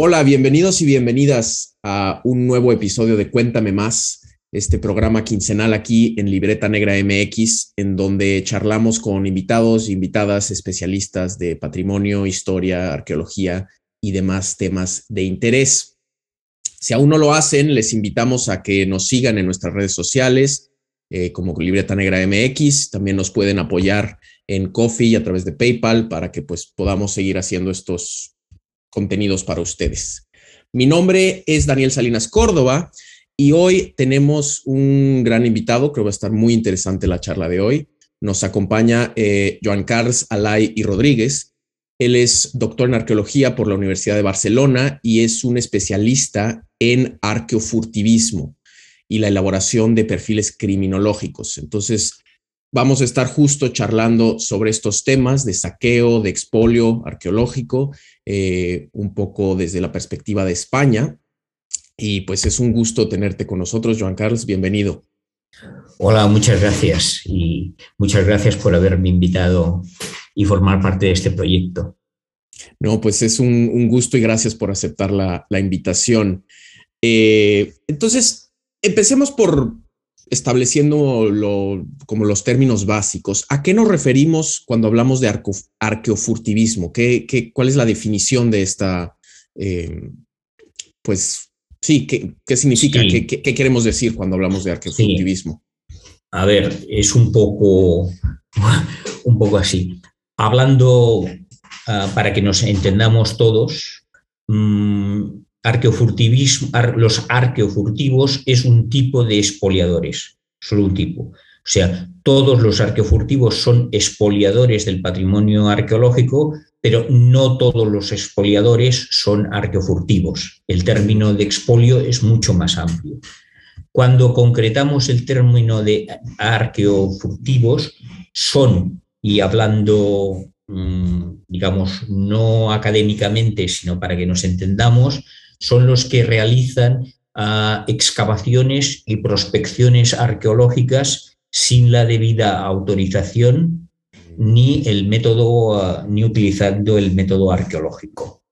Hola, bienvenidos y bienvenidas a un nuevo episodio de Cuéntame más, este programa quincenal aquí en Libreta Negra MX, en donde charlamos con invitados, invitadas, especialistas de patrimonio, historia, arqueología y demás temas de interés. Si aún no lo hacen, les invitamos a que nos sigan en nuestras redes sociales, eh, como Libreta Negra MX. También nos pueden apoyar en Coffee y a través de PayPal para que pues, podamos seguir haciendo estos contenidos para ustedes. Mi nombre es Daniel Salinas Córdoba y hoy tenemos un gran invitado, creo que va a estar muy interesante la charla de hoy. Nos acompaña eh, Joan Carlos Alay y Rodríguez. Él es doctor en arqueología por la Universidad de Barcelona y es un especialista en arqueofurtivismo y la elaboración de perfiles criminológicos. Entonces, vamos a estar justo charlando sobre estos temas de saqueo, de expolio arqueológico eh, un poco desde la perspectiva de España. Y pues es un gusto tenerte con nosotros, Joan Carlos, bienvenido. Hola, muchas gracias y muchas gracias por haberme invitado y formar parte de este proyecto. No, pues es un, gusto y gracias por aceptar la, invitación. Eh, entonces, empecemos por estableciendo lo, como los términos básicos. ¿A qué nos referimos cuando hablamos de arqueofurtivismo? ¿Qué, qué, cuál es la definición de esta, eh, pues sí, qué, qué significa? ¿Qué, ¿Qué, queremos decir cuando hablamos de arqueofurtivismo? A ver, es un poco, un poco así. Hablando, ah, para que nos entendamos todos, mm, arqueofurtivismo, los arqueofurtivos es un tipo de expoliadores, solo un tipo. O sea, todos los arqueofurtivos son expoliadores del patrimonio arqueológico, pero no todos los expoliadores son arqueofurtivos. El término de expolio es mucho más amplio. Cuando concretamos el término de arqueofurtivos, son, y hablando, mm, digamos, no académicamente, sino para que nos entendamos, son los que realizan ah, excavaciones y prospecciones arqueológicas sin la debida autorización ni el método ah, ni utilizando el método arqueológico.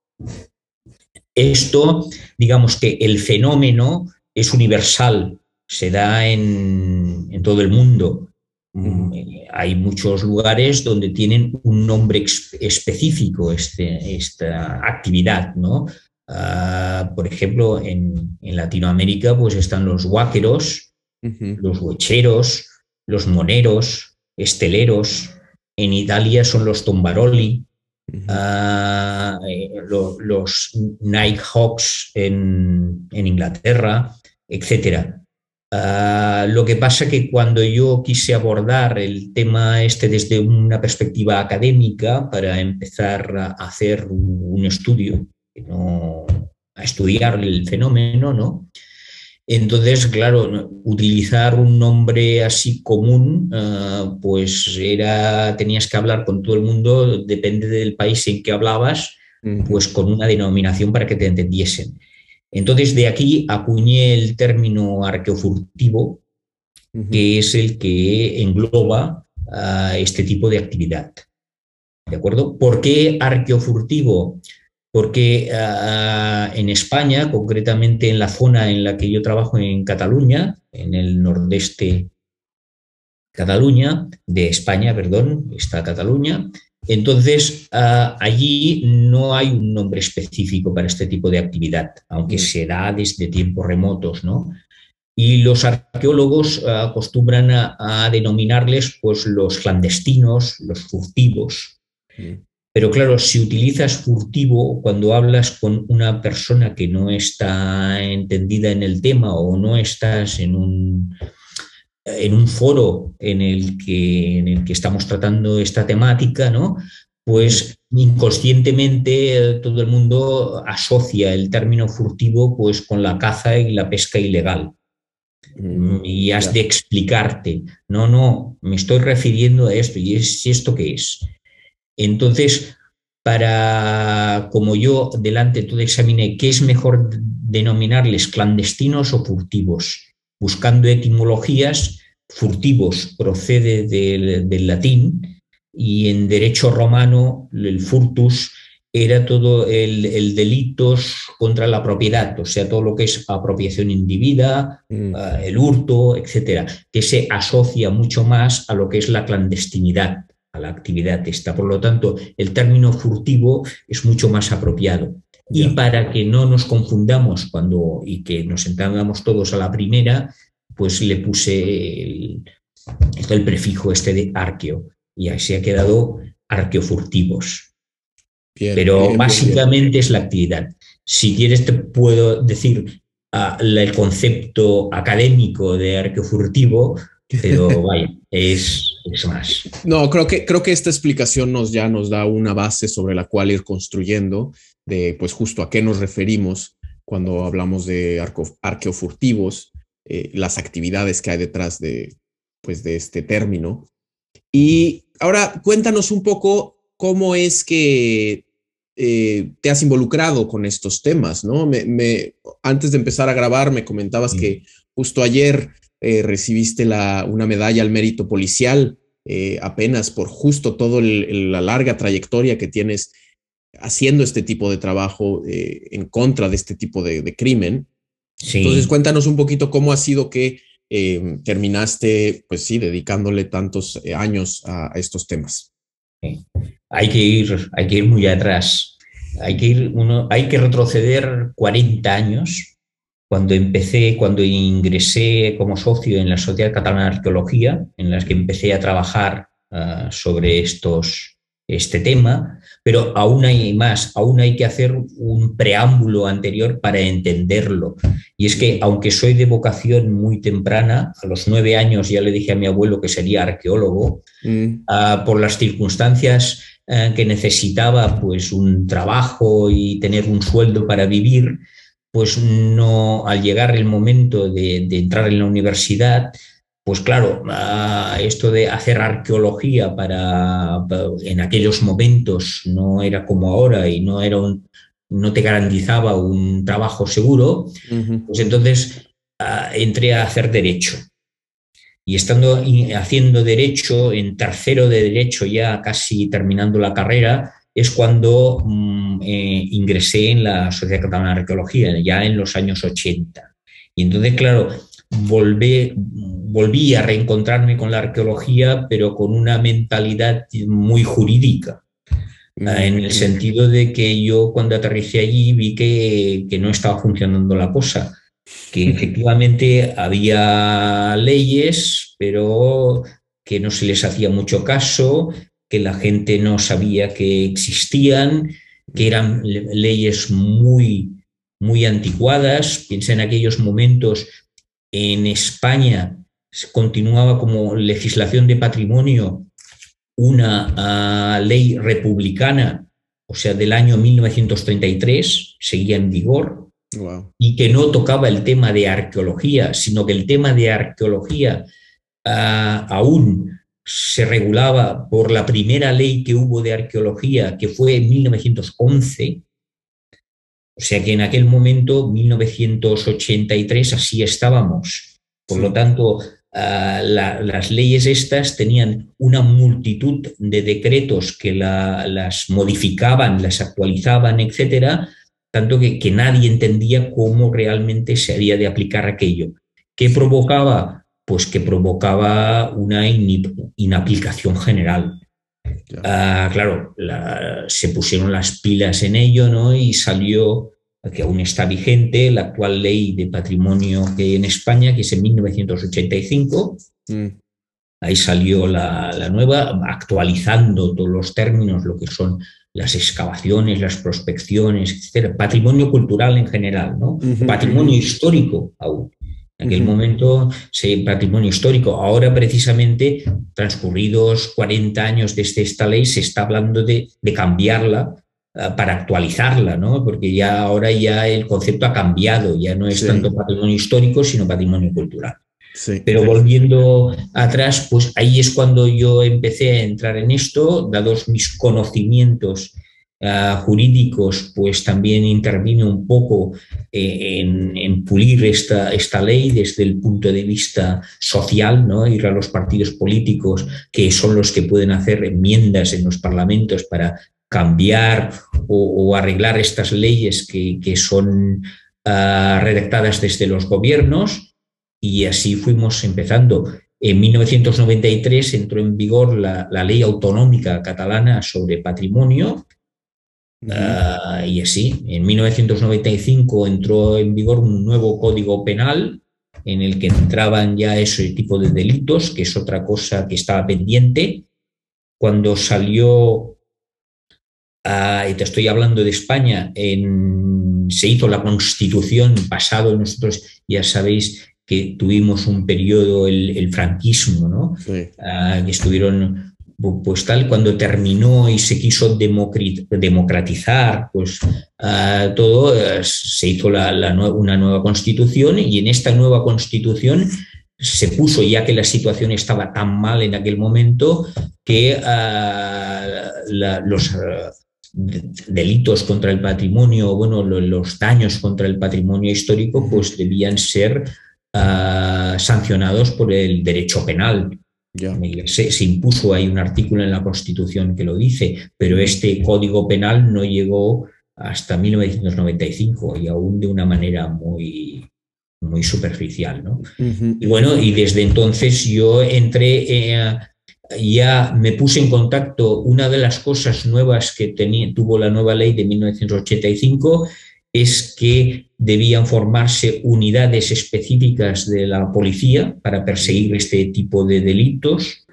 Esto, digamos que el fenómeno es universal, se da en, todo el mundo. Mm, hay muchos lugares donde tienen un nombre específico este, esta actividad, ¿no? Ah, por ejemplo, en, Latinoamérica pues están los huáqueros, los huecheros, los moneros, esteleros. En Italia son los tombaroli, ah, eh, los nighthawks en, en Inglaterra, etc. Ah, lo que pasa que cuando yo quise abordar el tema este desde una perspectiva académica para empezar a hacer un estudio no, a estudiar el fenómeno, ¿no? Entonces, claro, utilizar un nombre así común, ah, pues era, tenías que hablar con todo el mundo, depende del país en que hablabas, pues con una denominación para que te entendiesen. Entonces, de aquí acuñé el término arqueofurtivo, que es el que engloba ah, este tipo de actividad. ¿De acuerdo? ¿Por qué arqueofurtivo? Porque en España, concretamente en la zona en la que yo trabajo en Cataluña, en el nordeste Cataluña, de España, perdón, está Cataluña, entonces allí no hay un nombre específico para este tipo de actividad, aunque se da desde tiempos remotos, ¿no? Y los arqueólogos acostumbran a, denominarles pues, los clandestinos, los furtivos. Pero claro, si utilizas furtivo cuando hablas con una persona que no está entendida en el tema o no estás en un, en un foro en el, que, en el que estamos tratando esta temática, ¿no? pues inconscientemente eh, todo el mundo asocia el término furtivo pues, con la caza y la pesca ilegal. Mm, y has de explicarte, no, no, me estoy refiriendo a esto y es esto qué es. Entonces, para, como yo delante todo examiné, ¿qué es mejor denominarles clandestinos o furtivos? Buscando etimologías, furtivos procede del, latín y en derecho romano el furtus era todo el, delitos contra la propiedad, o sea, todo lo que es apropiación indebida, mm. ah, el hurto, etcétera, que se asocia mucho más a lo que es la clandestinidad, a la actividad esta. Por lo tanto, el término furtivo es mucho más apropiado. Y para que no nos confundamos cuando y que nos entendamos todos a la primera, pues le puse el, el prefijo este de arqueo y así ha quedado arqueofurtivos. Pero básicamente es la actividad. Si quieres te puedo decir ah, el concepto académico de arqueofurtivo, pero vaya, es, No, creo que, creo que esta explicación nos ya nos da una base sobre la cual ir construyendo de pues justo a qué nos referimos cuando hablamos de arqueofurtivos, eh, las actividades que hay detrás de, pues, de este término. Y ahora cuéntanos un poco cómo es que eh, te has involucrado con estos temas, ¿no? Me, antes de empezar a grabar me comentabas que justo ayer eh, recibiste la, una medalla al mérito policial apenas por justo toda la larga trayectoria que tienes haciendo este tipo de trabajo en contra de este tipo de, crimen. Entonces cuéntanos un poquito cómo ha sido que Em, terminaste, pues sí, dedicándole tantos eh, años a, estos temas. Hay que ir, hay que ir muy atrás. Hay que ir uno, hay que retroceder 40 años cuando empecé, cuando ingresé como socio en la Sociedad Catalana de Arqueología, en las que empecé a trabajar ah, sobre estos, este tema, pero aún hay más, aún hay que hacer un preámbulo anterior para entenderlo. Y es que, aunque soy de vocación muy temprana, a los nueve años ya le dije a mi abuelo que sería arqueólogo, mm. ah, por las circunstancias ah, que necesitaba pues un trabajo y tener un sueldo para vivir, pues no, al llegar el momento de entrar en la universidad, pues claro, esto de hacer arqueología para, en aquellos momentos no era como ahora y no era un, no te garantizaba un trabajo seguro, pues entonces entré a hacer derecho. Y estando haciendo derecho, en tercero de derecho, ya casi terminando la carrera, es cuando mm, eh, ingresé en la Sociedad Catalana de Arqueología, ya en los años 80. Y entonces, claro, volví, volví a reencontrarme con la arqueología, pero con una mentalidad muy jurídica, en el sentido de que yo cuando aterricé allí vi que, que no estaba funcionando la cosa, que efectivamente había leyes, pero que no se les hacía mucho caso, que la gente no sabía que existían, que eran leyes muy, muy anticuadas. Piensa en aquellos momentos en España continuaba como legislación de patrimonio una ah, ley republicana, o sea, del año 1933, seguía en vigor, y que no tocaba el tema de arqueología, sino que el tema de arqueología ah, aún se regulaba por la primera ley que hubo de arqueología, que fue en 1911, o sea que en aquel momento, 1983, así estábamos. Por lo tanto, ah, las leyes estas tenían una multitud de decretos que las modificaban, las actualizaban, etcétera, tanto que, que, nadie entendía cómo realmente se había de aplicar aquello. ¿Qué provocaba? Pues que provocaba una inaplicación general. Ah, claro, se pusieron las pilas en ello ¿no? y salió, que aún está vigente, la actual ley de patrimonio que hay en España, que es en 1985. Mm. Ahí salió la, nueva, actualizando todos los términos, lo que son las excavaciones, las prospecciones, etc. Patrimonio cultural en general, ¿no? Patrimonio histórico aún. En aquel momento, se patrimonio histórico. Ahora, precisamente, transcurridos 40 años desde esta ley, se está hablando de, cambiarla eh, para actualizarla, ¿no? Porque ya ahora ya el concepto ha cambiado, ya no es tanto patrimonio histórico, sino patrimonio cultural. Pero volviendo atrás, pues ahí es cuando yo empecé a entrar en esto, dados mis conocimientos jurídicos, pues también intervine un poco eh, en, pulir esta, esta ley desde el punto de vista social, ¿no? ir a los partidos políticos que son los que pueden hacer enmiendas en los parlamentos para cambiar o, arreglar estas leyes que, son ah, redactadas desde los gobiernos y así fuimos empezando. En 1993 entró en vigor la, ley autonómica catalana sobre patrimonio ah, y así. En 1995 entró en vigor un nuevo código penal en el que entraban ya ese tipo de delitos, que es otra cosa que estaba pendiente. Cuando salió, ah, y te estoy hablando de España, se hizo la constitución pasado, nosotros ya sabéis que tuvimos un periodo, el, franquismo, ¿no? Ah, que estuvieron pues tal, cuando terminó y se quiso democratizar, pues ah, todo, eh, se hizo una nueva constitución y en esta nueva constitución se puso, ya que la situación estaba tan mal en aquel momento, que ah, los delitos contra el patrimonio, bueno, los daños contra el patrimonio histórico, pues debían ser sancionados por el derecho penal. Se, impuso, hay un artículo en la Constitución que lo dice, pero este código penal no llegó hasta 1995 y aún de una manera muy, muy superficial. ¿no? Y bueno, y desde entonces yo entré, eh, ya me puse en contacto, una de las cosas nuevas que tenía, tuvo la nueva ley de 1985 es que debían formarse unidades específicas de la policía para perseguir este tipo de delitos.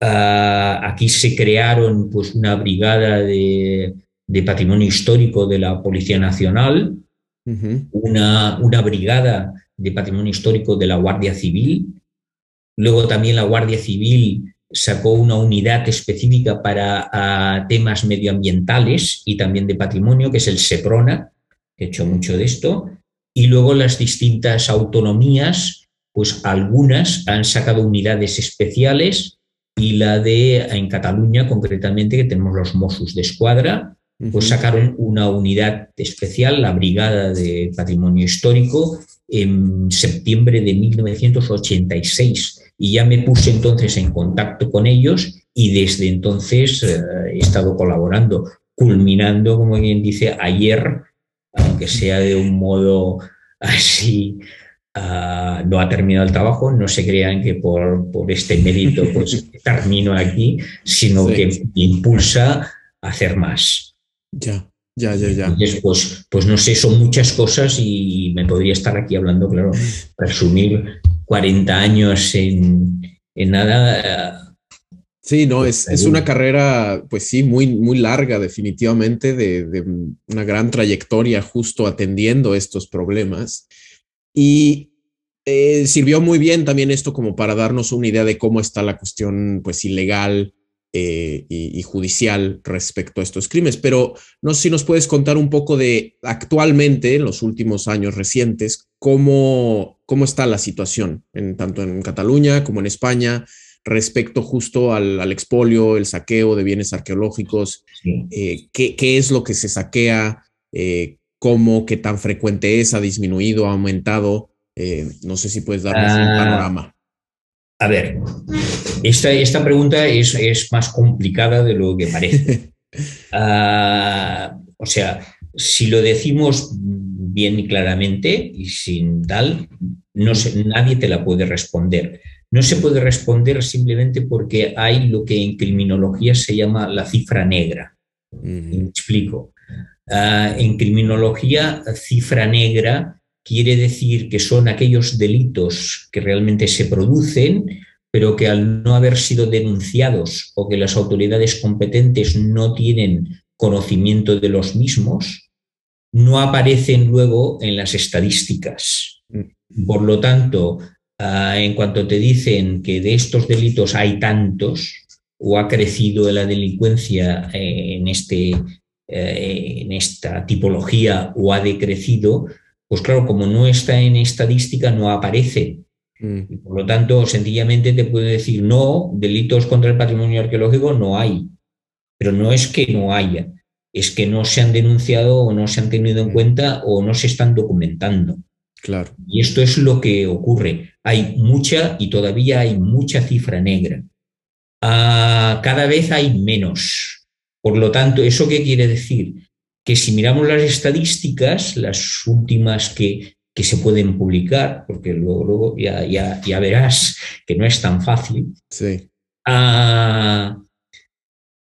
Ah, aquí se crearon pues, una brigada de, patrimonio histórico de la Policía Nacional, una, una brigada de patrimonio histórico de la Guardia Civil. Luego también la Guardia Civil sacó una unidad específica para ah, temas medioambientales y también de patrimonio, que es el SEPRONA, he hecho mucho de esto, y luego las distintas autonomías, pues algunas han sacado unidades especiales y la de en Cataluña concretamente, que tenemos los Mossos de Escuadra, pues sacaron una unidad especial, la Brigada de Patrimonio Histórico, en septiembre de 1986. Y ya me puse entonces en contacto con ellos y desde entonces eh, he estado colaborando, culminando, como bien dice, ayer aunque sea de un modo así, ah, no ha terminado el trabajo, no se crean que por, este mérito pues termino aquí, sino que impulsa a hacer más. Ya. Ya, ya, ya. pues, pues no sé, son muchas cosas y me podría estar aquí hablando, claro, resumir 40 años en, en nada Sí, no, es, es, una carrera, pues sí, muy, muy larga definitivamente, de, una gran trayectoria justo atendiendo estos problemas. Y eh, sirvió muy bien también esto como para darnos una idea de cómo está la cuestión, pues, ilegal eh, y, judicial respecto a estos crímenes. Pero no sé si nos puedes contar un poco de actualmente, en los últimos años recientes, cómo, cómo está la situación, en, tanto en Cataluña como en España respecto justo al, expolio, el saqueo de bienes arqueológicos, eh, ¿qué, es lo que se saquea, eh, cómo, qué tan frecuente es, ha disminuido, ha aumentado. Eh, no sé si puedes darnos un ah, panorama. A ver, esta, esta pregunta es, es, más complicada de lo que parece. Ah, o sea, si lo decimos bien y claramente y sin tal, no sé, nadie te la puede responder. No se puede responder simplemente porque hay lo que en criminología se llama la cifra negra. Me explico. Ah, en criminología, cifra negra quiere decir que son aquellos delitos que realmente se producen, pero que al no haber sido denunciados o que las autoridades competentes no tienen conocimiento de los mismos, no aparecen luego en las estadísticas. Mm. Por lo tanto, Ah, en cuanto te dicen que de estos delitos hay tantos o ha crecido la delincuencia eh, en, este, eh, en esta tipología o ha decrecido, pues claro, como no está en estadística, no aparece. Mm. por lo tanto, sencillamente te puede decir, no, delitos contra el patrimonio arqueológico no hay. Pero no es que no haya, es que no se han denunciado o no se han tenido en mm. cuenta o no se están documentando. Claro. Y esto es lo que ocurre. Hay mucha y todavía hay mucha cifra negra. Ah, cada vez hay menos. Por lo tanto, ¿eso qué quiere decir? Que si miramos las estadísticas, las últimas que, que se pueden publicar, porque luego, luego ya, ya, ya, verás que no es tan fácil, sí. ah,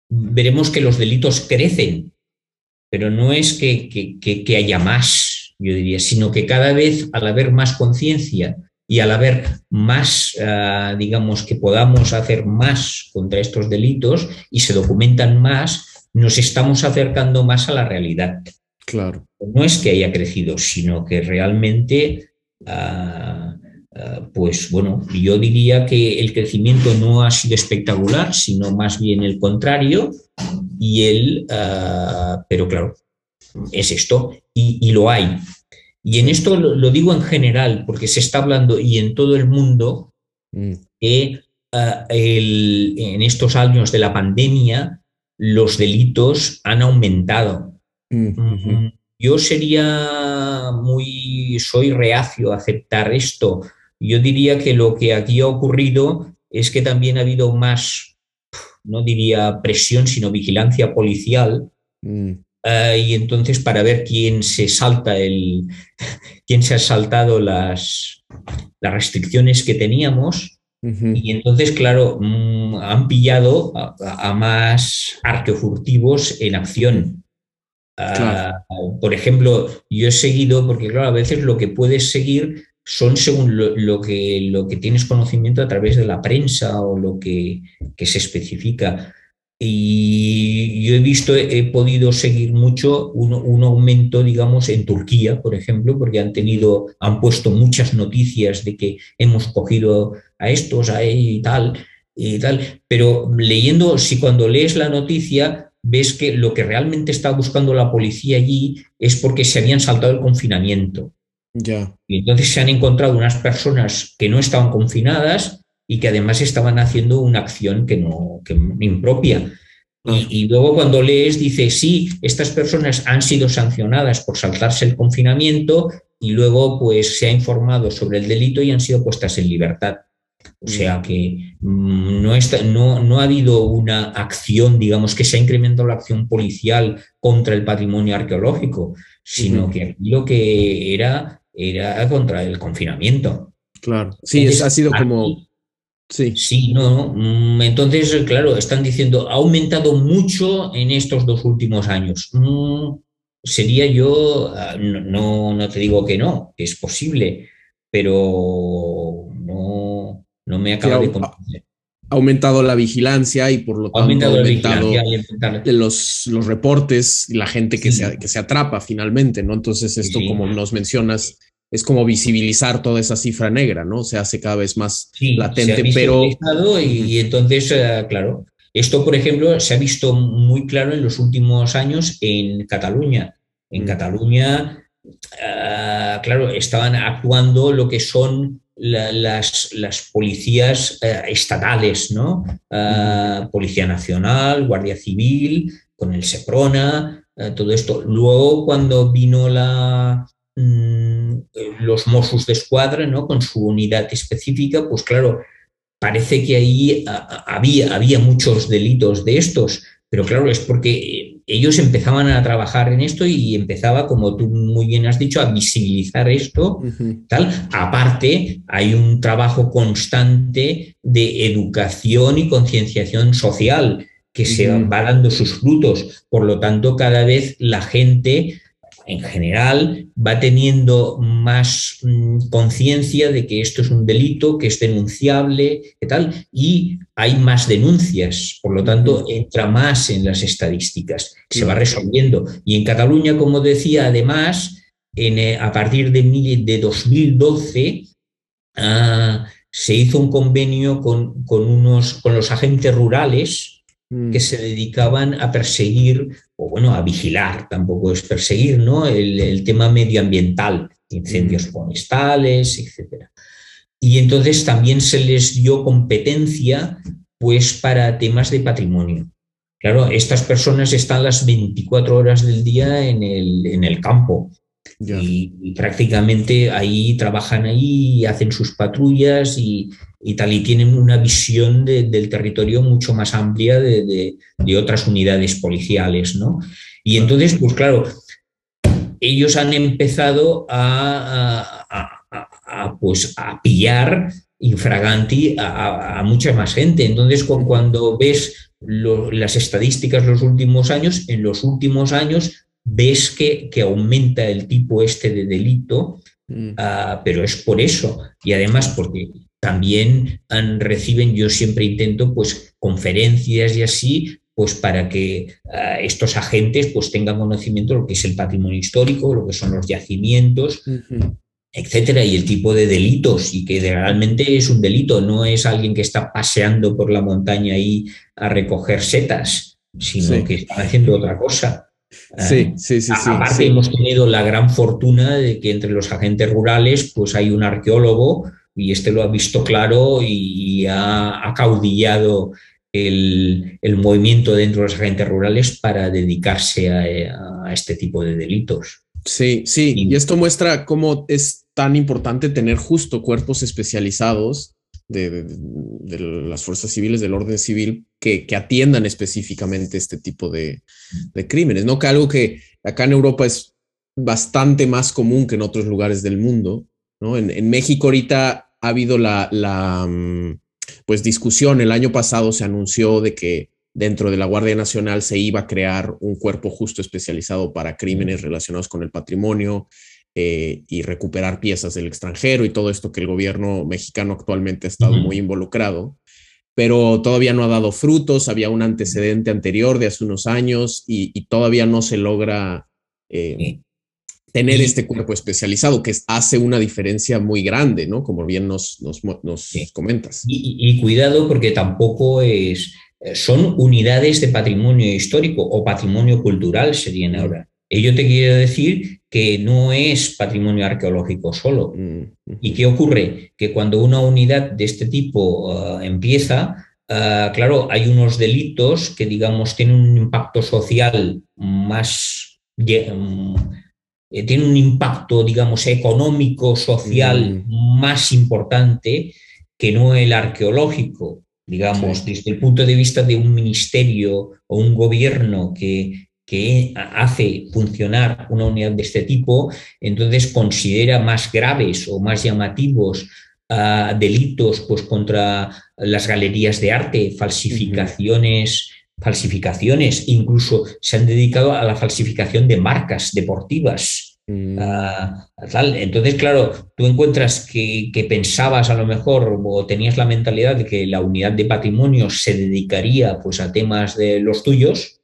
veremos que los delitos crecen, pero no es que, que, que, haya más, yo diría, sino que cada vez al haber más conciencia y al haber más, uh, digamos, que podamos hacer más contra estos delitos y se documentan más, nos estamos acercando más a la realidad. Claro. No es que haya crecido, sino que realmente, uh, uh, pues bueno, yo diría que el crecimiento no ha sido espectacular, sino más bien el contrario. Y él, pero claro, es esto, y, y lo hay. Y en esto lo, digo en general, porque se está hablando y en todo el mundo mm. que uh, el, en estos años de la pandemia los delitos han aumentado. Mm, yo sería muy, soy reacio a aceptar esto. Yo diría que lo que aquí ha ocurrido es que también ha habido más, no diría presión, sino vigilancia policial. Mm. Uh, y entonces para ver quién se salta el, quién se ha saltado las, las restricciones que teníamos. Uh -huh. Y entonces, claro, mmm, han pillado a, a, más arquefurtivos en acción. Claro. Uh, por ejemplo, yo he seguido, porque claro, a veces lo que puedes seguir son según lo, lo, que, lo que tienes conocimiento a través de la prensa o lo que, que se especifica. Y yo he visto, he podido seguir mucho un, un, aumento, digamos, en Turquía, por ejemplo, porque han tenido, han puesto muchas noticias de que hemos cogido a estos, a y tal, y tal. Pero leyendo, si cuando lees la noticia, ves que lo que realmente está buscando la policía allí es porque se habían saltado el confinamiento. Ya. Y entonces se han encontrado unas personas que no estaban confinadas y que además estaban haciendo una acción que no que impropia. Y, y, luego cuando lees dice, sí, estas personas han sido sancionadas por saltarse el confinamiento y luego pues se ha informado sobre el delito y han sido puestas en libertad. O sea que no, está, no, no ha habido una acción, digamos, que se ha incrementado la acción policial contra el patrimonio arqueológico, sino uh -huh. que lo que era era contra el confinamiento. Claro, sí, Entonces, ha sido como Sí. sí, no. Mm, entonces, claro, están diciendo, ha aumentado mucho en estos dos últimos años. Mm, sería yo, ah, no, no te digo que no, que es posible, pero no, no me acaba de convencer. Ha aumentado la vigilancia y por lo tanto ha aumentado, ha aumentado los, los reportes y la gente que, sí. se, que se atrapa finalmente, ¿no? Entonces, esto, sí. como nos mencionas, es como visibilizar toda esa cifra negra, ¿no? Se hace cada vez más sí, latente, pero... Y, y, entonces, uh, claro, esto, por ejemplo, se ha visto muy claro en los últimos años en Cataluña. En mm. Cataluña, uh, claro, estaban actuando lo que son la, las, las, policías uh, estatales, ¿no? Mm. Policía Nacional, Guardia Civil, con el SEPRONA, todo esto. Luego, cuando vino la Mm, los Mossos de Escuadra, ¿no? con su unidad específica, pues claro, parece que ahí había, había muchos delitos de estos, pero claro, es porque ellos empezaban a trabajar en esto y empezaba, como tú muy bien has dicho, a visibilizar esto, uh -huh. tal. Aparte, hay un trabajo constante de educación y concienciación social que uh -huh. se va dando sus frutos. Por lo tanto, cada vez la gente en general va teniendo más mmm, conciencia de que esto es un delito, que es denunciable, que tal, y hay más denuncias, por lo tanto entra más en las estadísticas, se va resolviendo. Y en Cataluña, como decía, además, en, eh, a partir de, de 2012 ah, se hizo un convenio con, con, unos, con los agentes rurales, Mm. que se dedicaban a perseguir, o bueno, a vigilar, tampoco es perseguir, ¿no? El, el tema medioambiental, incendios mm. forestales, etc. Y entonces también se les dio competencia, pues, para temas de patrimonio. Claro, estas personas están las 24 horas del día en el, en el campo. Y, y, prácticamente ahí trabajan ahí, hacen sus patrullas y, y tal, y tienen una visión del territorio mucho más amplia de, otras unidades policiales, ¿no? Y entonces, pues claro, ellos han empezado a, pues, a pillar infraganti a, mucha más gente. Entonces, cuando ves las estadísticas los últimos años, en los últimos años ves que, que aumenta el tipo este de delito, mm. ah, pero es por eso. Y además porque también reciben, yo siempre intento, pues, conferencias y así, pues para que ah, estos agentes pues tengan conocimiento de lo que es el patrimonio histórico, lo que son los yacimientos, etcétera, y el tipo de delitos, y que realmente es un delito, no es alguien que está paseando por la montaña ahí a recoger setas, sino que está haciendo otra cosa. Sí, sí, sí, sí. Aparte hemos tenido la gran fortuna de que entre los agentes rurales pues hay un arqueólogo y este lo ha visto claro y ha acaudillado el, movimiento dentro de los agentes rurales para dedicarse a, este tipo de delitos. Sí, sí, y esto muestra cómo es tan importante tener justo cuerpos especializados de, las fuerzas civiles, del orden civil, que, atiendan específicamente este tipo de, crímenes, ¿no? Que algo que acá en Europa es bastante más común que en otros lugares del mundo, ¿no? En, México ahorita ha habido la, la, mm, pues, discusión, el año pasado se anunció de que dentro de la Guardia Nacional se iba a crear un cuerpo justo especializado para crímenes relacionados con el patrimonio, eh, y recuperar piezas del extranjero y todo esto que el gobierno mexicano actualmente ha estado muy involucrado, pero todavía no ha dado frutos, había un antecedente anterior de hace unos años y, todavía no se logra eh, tener este cuerpo especializado, que hace una diferencia muy grande, ¿no? Como bien nos, nos, comentas. Y, cuidado porque tampoco es, eh, son unidades de patrimonio histórico o patrimonio cultural serían ahora. Ello te quiero decir que no es patrimonio arqueológico solo. Mm, ¿Y qué ocurre? Que cuando una unidad de este tipo ah, empieza, ah, claro, hay unos delitos que, digamos, tienen un impacto social más... Mm, eh, tiene un impacto, digamos, económico, social mm. más importante que no el arqueológico. Digamos, desde el punto de vista de un ministerio o un gobierno que que hace funcionar una unidad de este tipo, entonces considera más graves o más llamativos ah, delitos pues, contra las galerías de arte, falsificaciones, falsificaciones, incluso se han dedicado a la falsificación de marcas deportivas. Mm. Ah, entonces, claro, tú encuentras que, que, pensabas a lo mejor o tenías la mentalidad de que la unidad de patrimonio se dedicaría pues, a temas de los tuyos,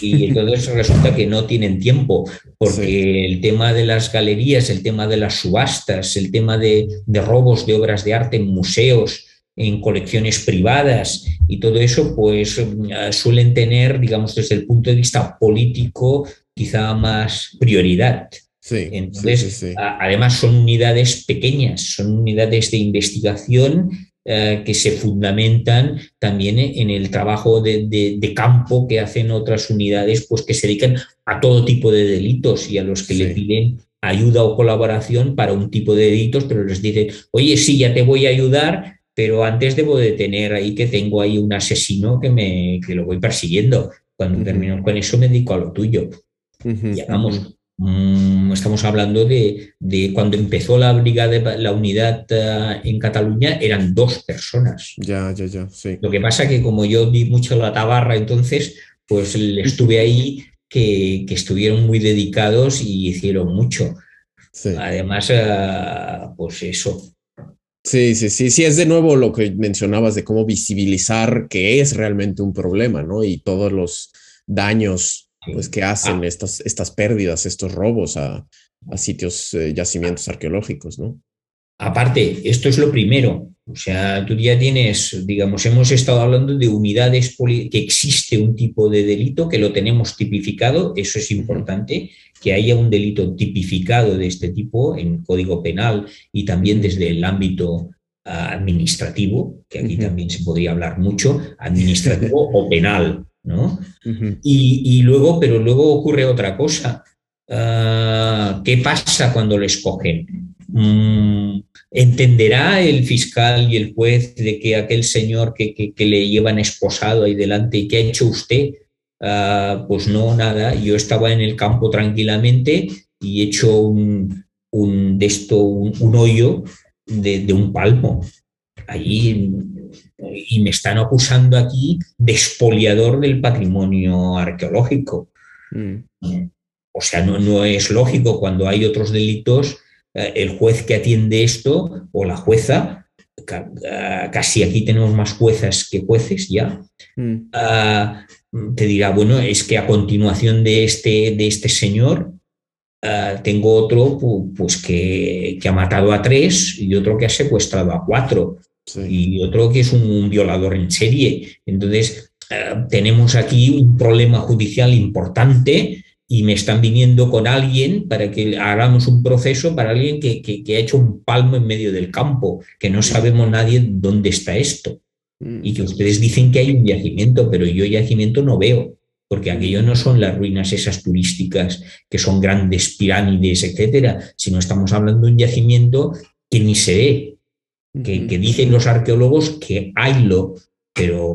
y entonces resulta que no tienen tiempo, porque el tema de las galerías, el tema de las subastas, el tema de, robos de obras de arte en museos, en colecciones privadas y todo eso, pues eh, suelen tener, digamos, desde el punto de vista político, quizá más prioridad. Entonces, además son unidades pequeñas, son unidades de investigación eh, que se fundamentan también en el trabajo de, campo que hacen otras unidades, pues que se dedican a todo tipo de delitos y a los que le piden ayuda o colaboración para un tipo de delitos, pero les dicen, oye, sí, ya te voy a ayudar, pero antes debo de tener ahí que tengo ahí un asesino que, me, que lo voy persiguiendo. Cuando termino con eso me dedico a lo tuyo. y hagamos Mm, estamos hablando de, cuando empezó la brigada, la unidad eh, en Cataluña, eran dos personas. Ya, ya, ya, Lo que pasa que como yo vi mucho la tabarra, entonces, pues estuve ahí que, estuvieron muy dedicados y hicieron mucho. Además, eh, pues eso. Sí, sí, sí, sí, es de nuevo lo que mencionabas de cómo visibilizar que es realmente un problema, ¿no? Y todos los daños pues que hacen ah. estas, estas pérdidas, estos robos a, sitios, eh, yacimientos arqueológicos, ¿no? Aparte, esto es lo primero. O sea, tú ya tienes, digamos, hemos estado hablando de unidades, que existe un tipo de delito, que lo tenemos tipificado, eso es importante, que haya un delito tipificado de este tipo en Código Penal y también desde el ámbito ah, administrativo, que aquí también se podría hablar mucho, administrativo o penal, ¿no? y, luego, pero luego ocurre otra cosa. Ah, ¿Qué pasa cuando les cogen? Mm, entenderá el fiscal y el juez de que aquel señor que, le llevan esposado ahí delante y que ha hecho usted, ah, pues no, nada, yo estaba en el campo tranquilamente y he hecho un, de esto, un, hoyo de, un palmo. Allí y me están acusando aquí de expoliador del patrimonio arqueológico. Mm. O sea, no, no, es lógico cuando hay otros delitos, el juez que atiende esto o la jueza, eh, casi aquí tenemos más juezas que jueces ya, mm. ah, te dirá, bueno, es que a continuación de este, de este señor ah, tengo otro pues, que, que, ha matado a tres y otro que ha secuestrado a cuatro y otro que es un, violador en serie. Entonces, eh, tenemos aquí un problema judicial importante y me están viniendo con alguien para que hagamos un proceso para alguien que, que, ha hecho un palmo en medio del campo, que no sabemos nadie dónde está esto. Mm. Y que ustedes dicen que hay un yacimiento, pero yo yacimiento no veo, porque aquello no son las ruinas esas turísticas que son grandes pirámides, etcétera, sino estamos hablando de un yacimiento que ni se ve, que, dicen los arqueólogos que haylo, pero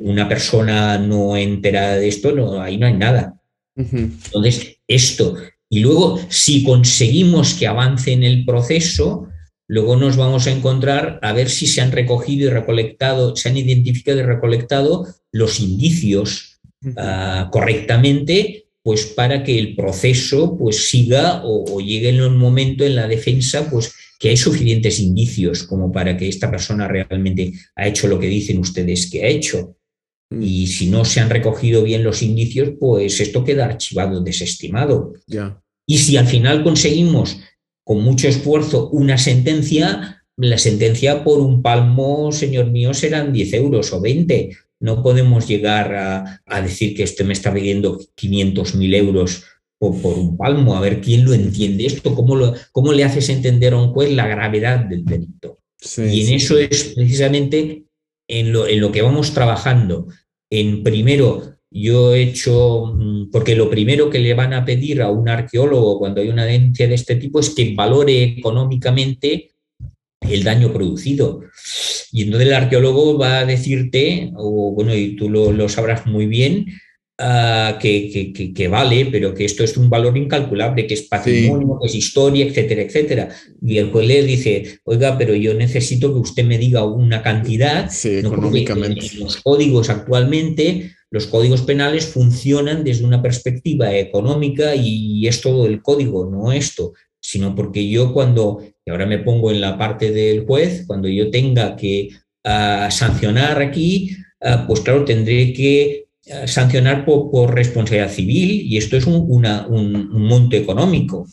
una persona no enterada de esto, no, ahí no hay nada. Entonces, esto. Y luego, si conseguimos que avance en el proceso, luego nos vamos a encontrar a ver si se han recogido y recolectado, se han identificado y recolectado los indicios ah, correctamente, pues para que el proceso pues siga o, o, llegue en un momento en la defensa, pues que hay suficientes indicios como para que esta persona realmente ha hecho lo que dicen ustedes que ha hecho. Mm. Y si no se han recogido bien los indicios, pues esto queda archivado, desestimado. Y si al final conseguimos con mucho esfuerzo una sentencia, la sentencia por un palmo, señor mío, serán 10 euros o 20. No podemos llegar a, a decir que usted me está pidiendo 500 mil euros por, un palmo, a ver quién lo entiende esto, cómo, lo, cómo le haces entender a un juez la gravedad del delito. y en eso es precisamente en lo, en lo que vamos trabajando. En primero, yo he hecho, mm, porque lo primero que le van a pedir a un arqueólogo cuando hay una denuncia de este tipo es que valore económicamente el daño producido. Y entonces el arqueólogo va a decirte, o bueno, y tú lo, lo sabrás muy bien, Ah, que, que, vale, pero que esto es un valor incalculable, que es patrimonio, que es historia, etcétera, etcétera. Y el juez le dice, oiga, pero yo necesito que usted me diga una cantidad. económicamente. los códigos actualmente, los códigos penales funcionan desde una perspectiva económica y es todo el código, no esto, sino porque yo cuando, y ahora me pongo en la parte del juez, cuando yo tenga que ah, sancionar aquí, ah, pues claro, tendré que sancionar por, responsabilidad civil y esto es un, monto económico.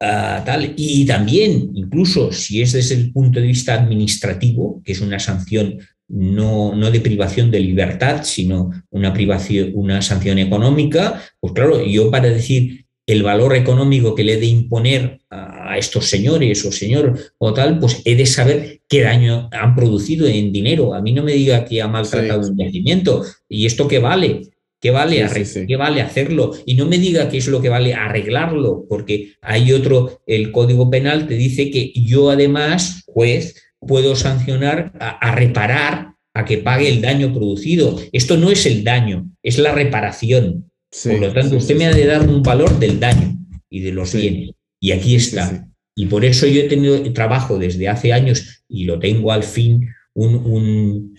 Ah, tal. Y también, incluso si es desde el punto de vista administrativo, que es una sanción no, no de privación de libertad, sino una, privación, una sanción económica, pues claro, yo para decir el valor económico que le he de imponer a estos señores o señor o tal, pues he de saber qué daño han producido en dinero. A mí no me diga que ha maltratado un yacimiento y esto qué vale. ¿Qué vale, ¿Qué vale hacerlo? Y no me diga qué es lo que vale arreglarlo, porque hay otro, el Código Penal te dice que yo además, juez, puedo sancionar a reparar, a que pague el daño producido. Esto no es el daño, es la reparación. Por lo tanto, usted me ha de dar un valor del daño y de los bienes. Y aquí está. Y por eso yo he tenido trabajo desde hace años y lo tengo al fin un,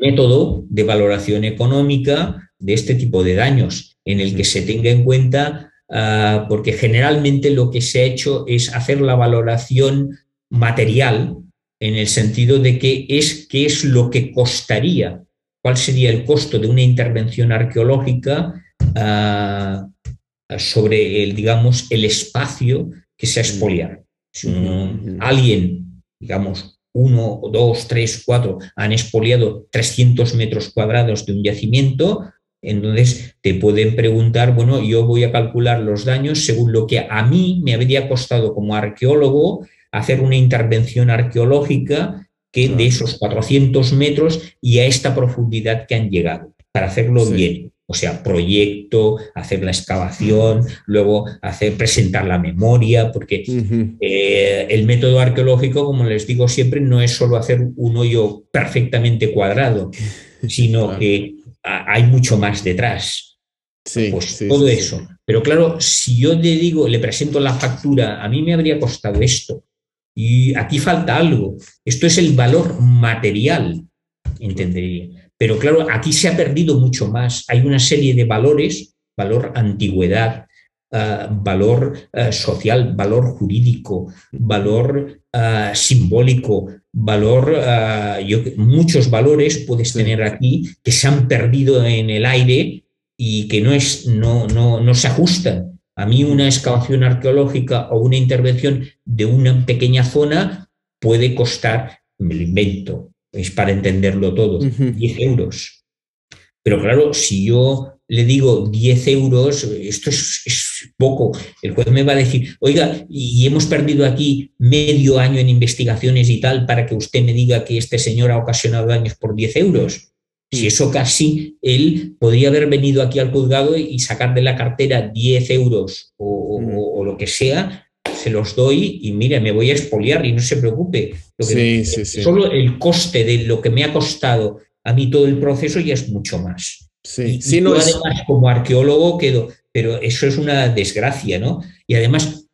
método de valoración económica de este tipo de daños en el que se tenga en cuenta, ah, porque generalmente lo que se ha hecho es hacer la valoración material en el sentido de que es qué es lo que costaría, cuál sería el costo de una intervención arqueológica Sobre el, digamos, el espacio que se ha expoliado. Si alguien, digamos, uno, dos, tres, cuatro, han expoliado 300 metros cuadrados de un yacimiento, entonces te pueden preguntar, bueno, yo voy a calcular los daños según lo que a mí me habría costado como arqueólogo hacer una intervención arqueológica que de esos 400 metros y a esta profundidad que han llegado, para hacerlo bien O sea, proyecto, hacer la excavación, luego hacer, presentar la memoria, porque eh, el método arqueológico, como les digo siempre, no es solo hacer un hoyo perfectamente cuadrado, sino que hay mucho más detrás. Sí, pues todo eso. Pero claro, si yo le digo, le presento la factura, a mí me habría costado esto. Y aquí falta algo. Esto es el valor material, entendería. Pero claro, aquí se ha perdido mucho más. Hay una serie de valores, valor antigüedad, eh, valor eh, social, valor jurídico, valor eh, simbólico, valor, muchos valores puedes tener aquí que se han perdido en el aire y que no, es, no, no, no se ajustan. A mí una excavación arqueológica o una intervención de una pequeña zona puede costar, me lo invento, es para entenderlo todo, 10 euros. Pero claro, si yo le digo 10 euros, esto es, poco. El juez me va a decir, oiga, y hemos perdido aquí medio año en investigaciones y tal para que usted me diga que este señor ha ocasionado daños por 10 euros. Si eso casi, él podría haber venido aquí al juzgado y sacar de la cartera 10 euros o, o lo que sea se los doy y mire, me voy a expoliar y no se preocupe. Solo el coste de lo que me ha costado a mí todo el proceso ya es mucho más. Sí, y, no además como arqueólogo quedo, pero eso es una desgracia, ¿no? Y además,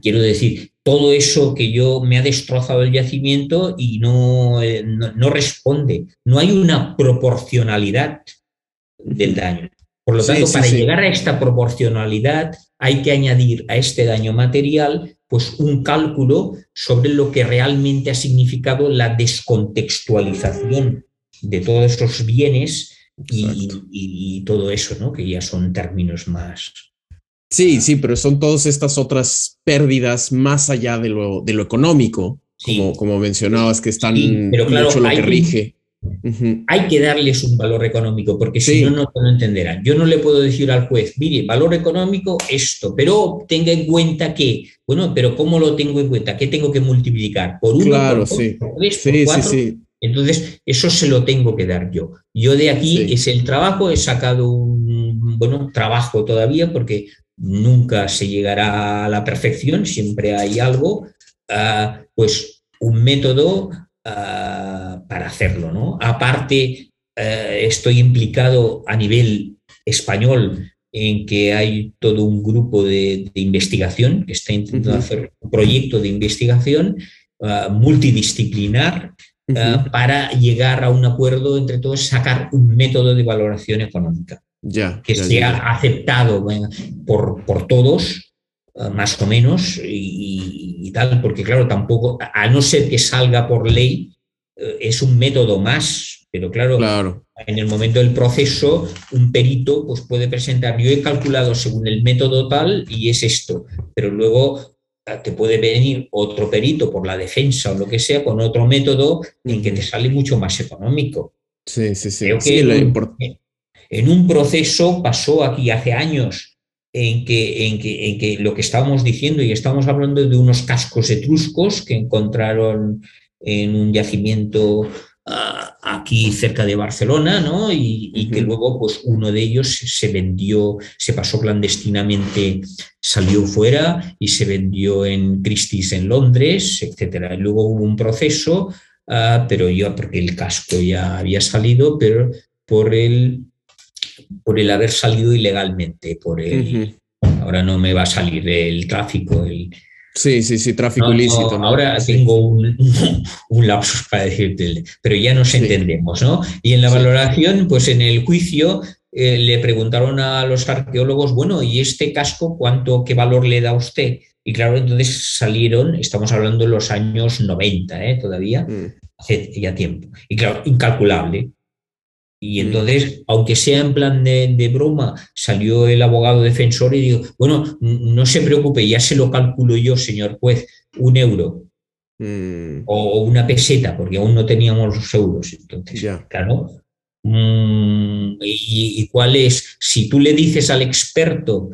quiero decir, todo eso que yo me ha destrozado el yacimiento y no, eh, no responde. No hay una proporcionalidad del daño. Por lo tanto, para llegar a esta proporcionalidad hay que añadir a este daño material pues un cálculo sobre lo que realmente ha significado la descontextualización de todos esos bienes y, todo eso, ¿no? que ya son términos más. Sí, sí, pero son todas estas otras pérdidas más allá de lo, de lo económico, como, como mencionabas, que están pero mucho lo que rige. Hay que darles un valor económico, porque si no, no lo entenderán. Yo no le puedo decir al juez, mire, valor económico, esto, pero tenga en cuenta que, bueno, pero ¿cómo lo tengo en cuenta? ¿Qué tengo que multiplicar? ¿Por uno, claro, por, sí. sí, Sí, Entonces, eso se lo tengo que dar yo. Yo de aquí es el trabajo, he sacado un, bueno, trabajo todavía, porque nunca se llegará a la perfección, siempre hay algo, ah, pues un método Ah, para hacerlo. ¿no? Aparte, eh, estoy implicado a nivel español en que hay todo un grupo de, investigación que está intentando hacer un proyecto de investigación ah, multidisciplinar ah, para llegar a un acuerdo entre todos, sacar un método de valoración económica ya, que sea aceptado por, por todos más o menos y, tal, porque claro, tampoco, a no ser que salga por ley, eh, es un método más, pero claro, claro, en el momento del proceso, un perito pues puede presentar, yo he calculado según el método tal y es esto, pero luego eh, te puede venir otro perito por la defensa o lo que sea con otro método en que te sale mucho más económico. Sí, sí, sí. en un proceso pasó aquí hace años en que, en, que, en que lo que estábamos diciendo, y estamos hablando de unos cascos etruscos que encontraron en un yacimiento ah, aquí cerca de Barcelona, ¿no? Y, que luego, pues, uno de ellos se vendió, se pasó clandestinamente, salió fuera y se vendió en Christie's en Londres, etcétera. Luego hubo un proceso, ah, pero yo, porque el casco ya había salido, pero por el por el haber salido ilegalmente, por el, ahora no me va a salir el tráfico, el, Sí, sí, sí, tráfico ilícito. Ahora tengo un, un, lapsus para decirte, pero ya nos entendemos, ¿no? Y en la valoración, pues en el juicio eh, le preguntaron a los arqueólogos, bueno, ¿y este casco cuánto, qué valor le da a usted? Y claro, entonces salieron, estamos hablando de los años 90, ¿eh? Todavía, mm. hace ya tiempo. Y claro, incalculable. Y mm. entonces, aunque sea en plan de, broma, salió el abogado defensor y dijo, bueno, no se preocupe, ya se lo calculo yo, señor juez, un euro mm. o una peseta, porque aún no teníamos los euros. Entonces, claro. Mm, y, cuál es? Si tú le dices al experto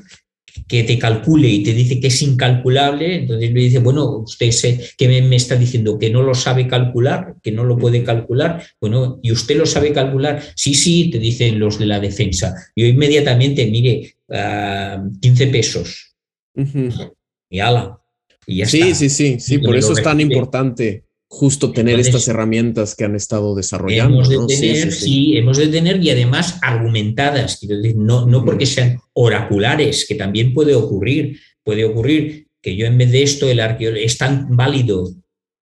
que te calcule y te dice que es incalculable, entonces le dice, bueno, usted que me, está diciendo que no lo sabe calcular, que no lo puede calcular, bueno, ¿y usted lo sabe calcular? Sí, sí, te dicen los de la defensa. Yo inmediatamente, mire, 15 ah, pesos. Y ala. Y ya sí, sí, sí, sí, por eso es tan importante justo tener estas herramientas que han estado desarrollando. Hemos de tener, sí, hemos de tener y además argumentadas, no, no porque sean oraculares, que también puede ocurrir, puede ocurrir que yo en vez de esto, el arqueólogo es tan válido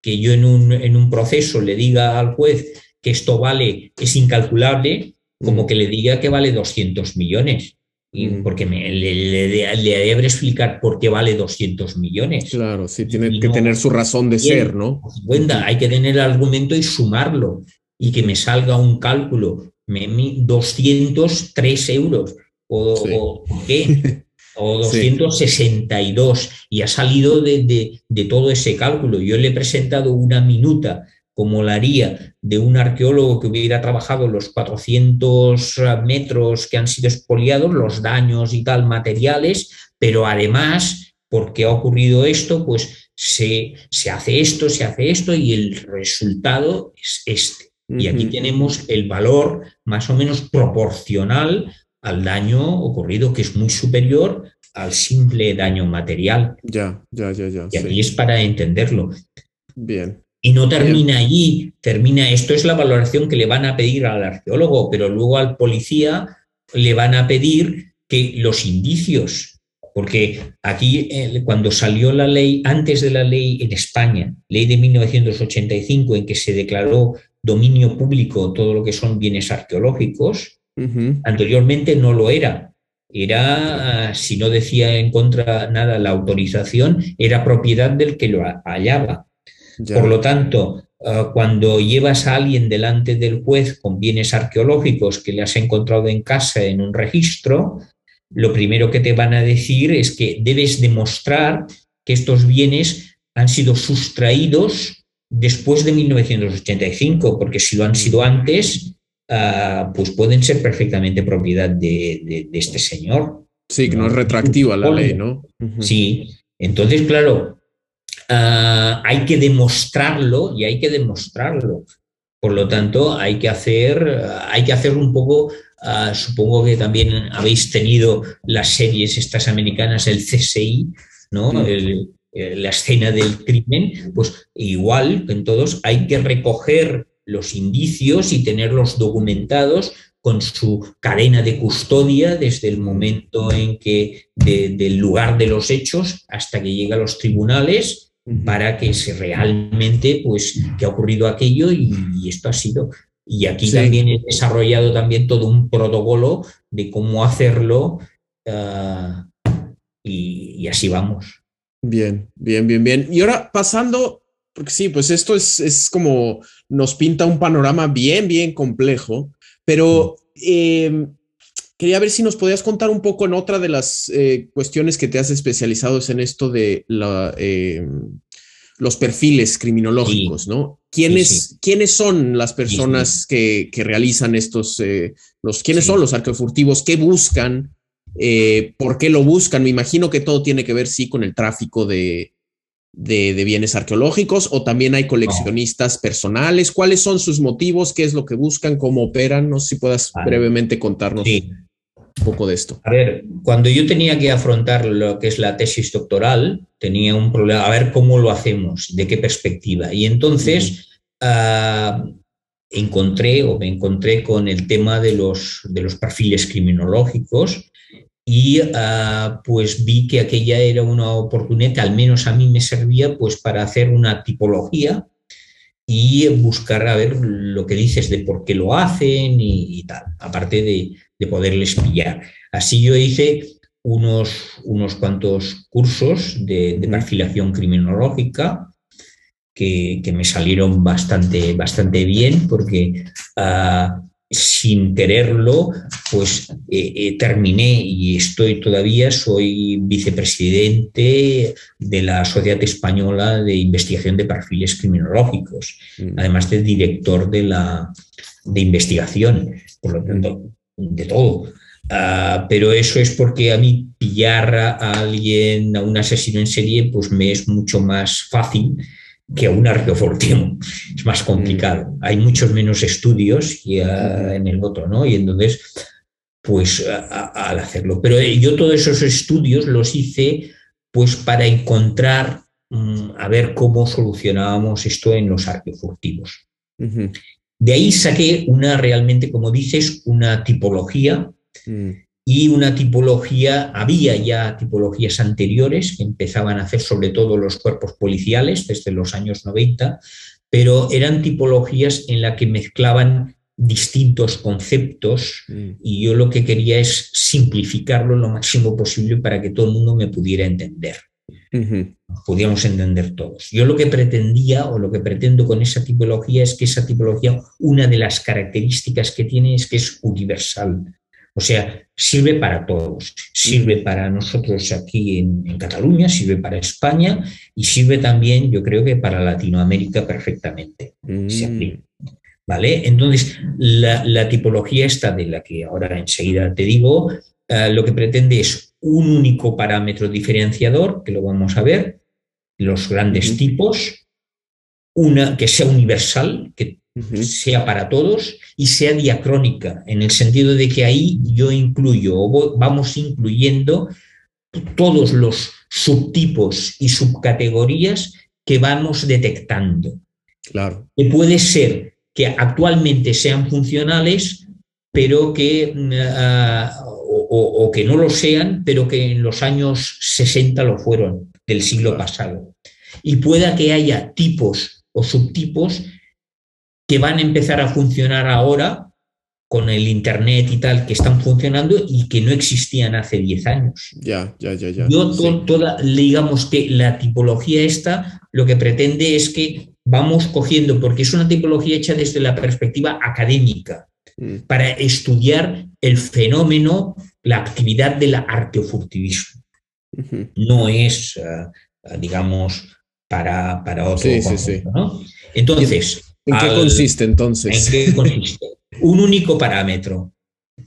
que yo en un, en un proceso le diga al juez que esto vale, es incalculable, como que le diga que vale 200 millones porque me, le, le, explicar por qué vale 200 millones. Claro, sí, tiene que tener su razón de ser, ¿no? Cuenta, hay que tener el argumento y sumarlo y que me salga un cálculo, me, 203 euros o, qué. o 262 y ha salido de, de, todo ese cálculo. Yo le he presentado una minuta como la haría de un arqueólogo que hubiera trabajado los 400 metros que han sido expoliados, los daños y tal materiales, pero además, porque ha ocurrido esto, pues se, se hace esto, se hace esto y el resultado es este. Y aquí tenemos el valor más o menos proporcional al daño ocurrido, que es muy superior al simple daño material. Ya, ya, ya, ya. Y aquí es para entenderlo. Bien. Y no termina allí, termina, esto es la valoración que le van a pedir al arqueólogo, pero luego al policía le van a pedir que los indicios, porque aquí eh, cuando salió la ley, antes de la ley en España, ley de 1985 en que se declaró dominio público todo lo que son bienes arqueológicos, anteriormente no lo era. Era, si no decía en contra nada la autorización, era propiedad del que lo hallaba. Por lo tanto, ah, cuando llevas a alguien delante del juez con bienes arqueológicos que le has encontrado en casa en un registro, lo primero que te van a decir es que debes demostrar que estos bienes han sido sustraídos después de 1985, porque si lo han sido antes, ah, pues pueden ser perfectamente propiedad de, este señor. Sí, que no, es retractiva la ley, ¿no? Sí, entonces, claro, Ah, hay que demostrarlo y hay que demostrarlo. Por lo tanto, hay que hacer, hay que hacer un poco, ah, supongo que también habéis tenido las series estas americanas, el CSI, ¿no? la escena del crimen, pues igual en todos hay que recoger los indicios y tenerlos documentados con su cadena de custodia desde el momento en que del lugar de los hechos hasta que llega a los tribunales para que se realmente, pues, que ha ocurrido aquello y, esto ha sido. Y aquí también he desarrollado también todo un protocolo de cómo hacerlo ah, y, así vamos. Bien, bien, bien, bien. Y ahora pasando, porque sí, pues esto es, es como nos pinta un panorama bien, bien complejo, pero Quería ver si nos podías contar un poco en otra de las eh, cuestiones que te has especializado en esto de eh, los perfiles criminológicos, ¿no? ¿Quiénes, ¿Quiénes, son las personas que, realizan estos, eh, los, quiénes son los arqueofurtivos? ¿Qué buscan? ¿Por qué lo buscan? Me imagino que todo tiene que ver, sí, con el tráfico de, de, bienes arqueológicos o también hay coleccionistas personales. ¿Cuáles son sus motivos? ¿Qué es lo que buscan? ¿Cómo operan? No sé si puedas brevemente contarnos un poco de esto. A ver, cuando yo tenía que afrontar lo que es la tesis doctoral, tenía un problema, a ver cómo lo hacemos, de qué perspectiva. Y entonces ah, encontré o me encontré con el tema de los, de los perfiles criminológicos y ah, pues vi que aquella era una oportunidad que al menos a mí me servía pues para hacer una tipología y buscar a ver lo que dices de por qué lo hacen y, tal, aparte de, poderles pillar. Así yo hice unos, unos cuantos cursos de, perfilación criminológica que, me salieron bastante, bastante bien porque ah, sin quererlo, pues eh, eh, terminé y estoy todavía, soy vicepresidente de la Sociedad Española de Investigación de Perfiles Criminológicos, mm. además de director de la de investigación, por lo tanto, de todo. Ah, pero eso es porque a mí pillar a alguien, a un asesino en serie, pues me es mucho más fácil que un arqueofortimo. Es más complicado. Mm. Hay muchos menos estudios que en el otro, ¿no? Y entonces, pues al hacerlo. Pero yo todos esos estudios los hice pues para encontrar, mm, a ver cómo solucionábamos esto en los arqueofurtivos. De ahí saqué una realmente, como dices, una tipología mm. Y una tipología, había ya tipologías anteriores que empezaban a hacer sobre todo los cuerpos policiales desde los años 90, pero eran tipologías en las que mezclaban distintos conceptos mm. y yo lo que quería es simplificarlo lo máximo posible para que todo el mundo me pudiera entender. Pudiéramos entender todos. Yo lo que pretendía o lo que pretendo con esa tipología es que esa tipología, una de las características que tiene es que es universal. O sea, sirve para todos. Sirve para nosotros aquí en, Cataluña, sirve para España y sirve también, yo creo que para Latinoamérica perfectamente. ¿Vale? Entonces, la, tipología esta de la que ahora enseguida te digo, eh, lo que pretende es un único parámetro diferenciador, que lo vamos a ver, los grandes tipos, una que sea universal, que sea para todos y sea diacrónica, en el sentido de que ahí yo incluyo, o vamos incluyendo todos los subtipos y subcategorías que vamos detectando. Claro. Que puede ser que actualmente sean funcionales, pero que, ah, o, que no lo sean, pero que en los años 60 lo fueron, del siglo pasado. Y pueda que haya tipos o subtipos que van a empezar a funcionar ahora con el Internet y tal, que están funcionando y que no existían hace 10 años. Ya, ya, ya, ya. Yo toda, digamos que la tipología esta lo que pretende es que vamos cogiendo, porque es una tipología hecha desde la perspectiva académica, mm. para estudiar el fenómeno, la actividad del arqueofurtivismo. No es, eh, digamos, para, para otro. Sí, sí, sí. Entonces. ¿En qué consiste entonces? ¿En qué consiste? Un único parámetro,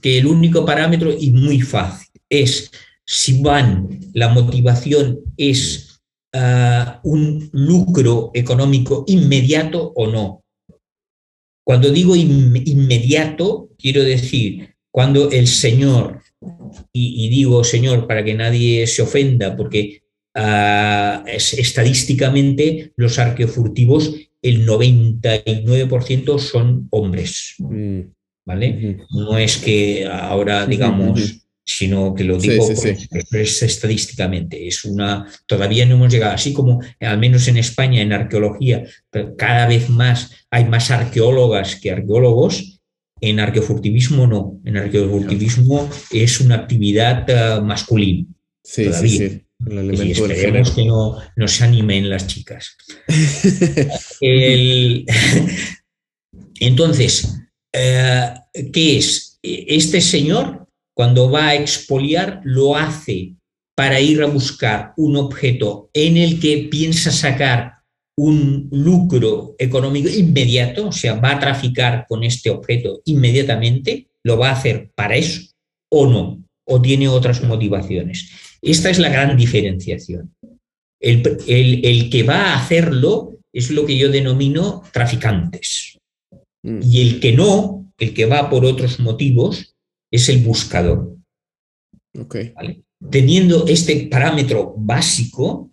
que el único parámetro, y muy fácil, es si van, la motivación es un lucro económico inmediato o no. Cuando digo inmediato, quiero decir, cuando el Señor, y, digo Señor para que nadie se ofenda, porque ah, estadísticamente los arqueofurtivos, el 99% son hombres. Mm. ¿Vale? No es que ahora, digamos, sino que lo digo estadísticamente. Es una, todavía no hemos llegado, así como al menos en España, en arqueología, cada vez más hay más arqueólogas que arqueólogos, en arqueofurtivismo no. En arqueofurtivismo es una actividad uh, masculina. Sí, todavía. Y esperemos que no, no, se animen las chicas. Entonces, eh, ¿qué es? Este señor cuando va a expoliar, lo hace para ir a buscar un objeto en el que piensa sacar un lucro económico inmediato, o sea, va a traficar con este objeto inmediatamente, lo va a hacer para eso o no, o tiene otras motivaciones. Esta es la gran diferenciación. El, el que va a hacerlo es lo que yo denomino traficantes. Mm. Y el que no, el que va por otros motivos, es el buscador. Teniendo este parámetro básico,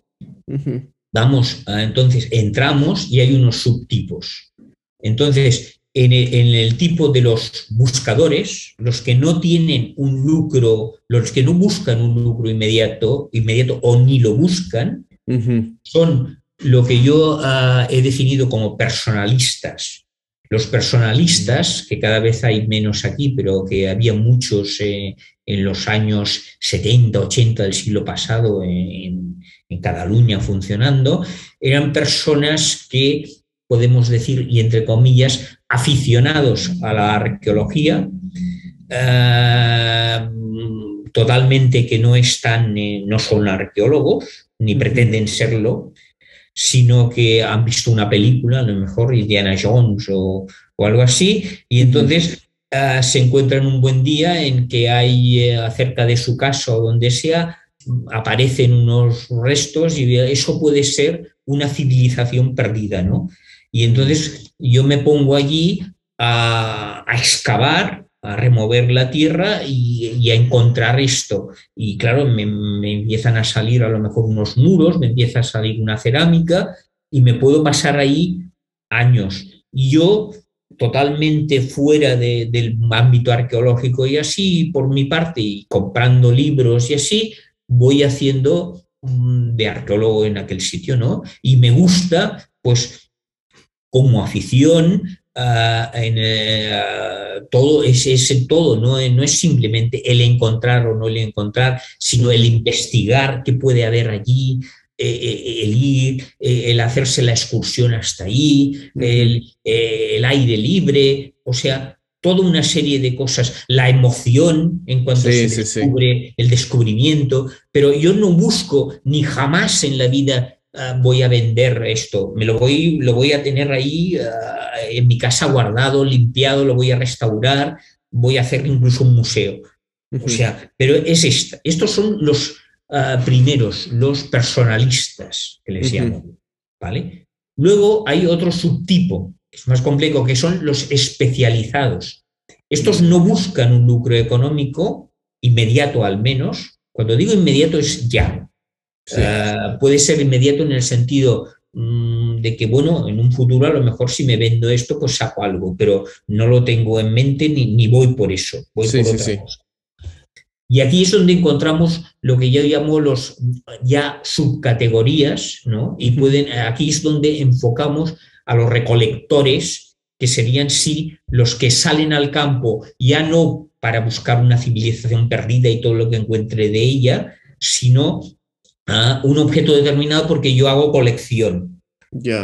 vamos, entonces entramos y hay unos subtipos. Entonces, en el, tipo de los buscadores, los que no tienen un lucro, los que no buscan un lucro inmediato, inmediato o ni lo buscan, son lo que yo ah, he definido como personalistas. Los personalistas, que cada vez hay menos aquí, pero que había muchos eh, en los años 70, 80 del siglo pasado en, Cataluña funcionando, eran personas que, podemos decir, y entre comillas, aficionados a la arqueología, eh, totalmente que no están, eh, no son arqueólogos, ni pretenden serlo, sino que han visto una película, a lo mejor Indiana Jones o, algo así, y entonces ah, se encuentra en un buen día en que hay eh, acerca de su casa o donde sea, aparecen unos restos y eso puede ser una civilización perdida, ¿no? Y entonces yo me pongo allí a, excavar, a remover la tierra y, a encontrar esto. Y claro, me, empiezan a salir a lo mejor unos muros, me empieza a salir una cerámica y me puedo pasar ahí años. Y yo totalmente fuera del ámbito arqueológico y así, por mi parte, y comprando libros y así, voy haciendo de arqueólogo en aquel sitio, ¿no? Y me gusta, pues, como afición, ah, en, eh, todo ese, ese todo, ¿no? no es simplemente el encontrar o no el encontrar, sino el investigar qué puede haber allí, eh, eh, el ir, el hacerse la excursión hasta allí, el, el, aire libre, o sea, toda una serie de cosas, la emoción en cuanto se descubre, el descubrimiento, pero yo no busco ni jamás en la vida ah, voy a vender esto, me lo voy, lo voy a tener ahí ah, en mi casa guardado, limpiado, lo voy a restaurar, voy a hacer incluso un museo. O sea, pero es esta. Estos son los ah, primeros, los personalistas que les llamo, ¿vale? Luego hay otro subtipo, es más complejo, que son los especializados. Estos no buscan un lucro económico inmediato al menos. Cuando digo inmediato es ya. Puede ser inmediato en el sentido mm, de que, bueno, en un futuro a lo mejor si me vendo esto, pues saco algo, pero no lo tengo en mente ni, voy por eso, voy por otra cosa. Y aquí es donde encontramos lo que yo llamo los ya subcategorías, ¿no? Y pueden, aquí es donde enfocamos a los recolectores, que serían sí los que salen al campo ya no para buscar una civilización perdida y todo lo que encuentre de ella, sino a un objeto determinado porque yo hago colección.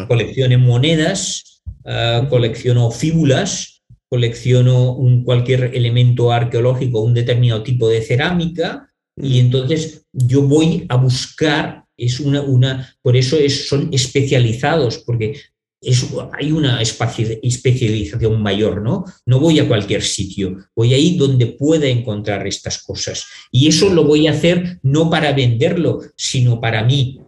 Colecciono monedas, uh, colecciono fíbulas, colecciono un, cualquier elemento arqueológico, un determinado tipo de cerámica, y entonces yo voy a buscar, es una, una por eso es, son especializados, porque hay una especialización mayor, ¿no? No voy a cualquier sitio, voy ahí donde pueda encontrar estas cosas. Y eso lo voy a hacer no para venderlo, sino para mí.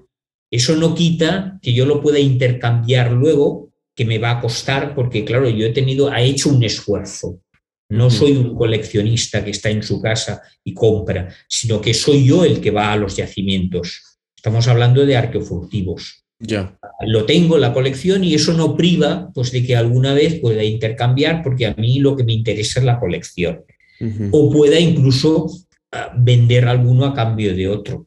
Eso no quita que yo lo pueda intercambiar luego, que me va a costar, porque claro, yo he tenido, ha hecho un esfuerzo. No soy un coleccionista que está en su casa y compra, sino que soy yo el que va a los yacimientos. Estamos hablando de arqueofurtivos. Ya. Lo tengo en la colección y eso no priva pues, de que alguna vez pueda intercambiar, porque a mí lo que me interesa es la colección. O pueda incluso ah, vender alguno a cambio de otro.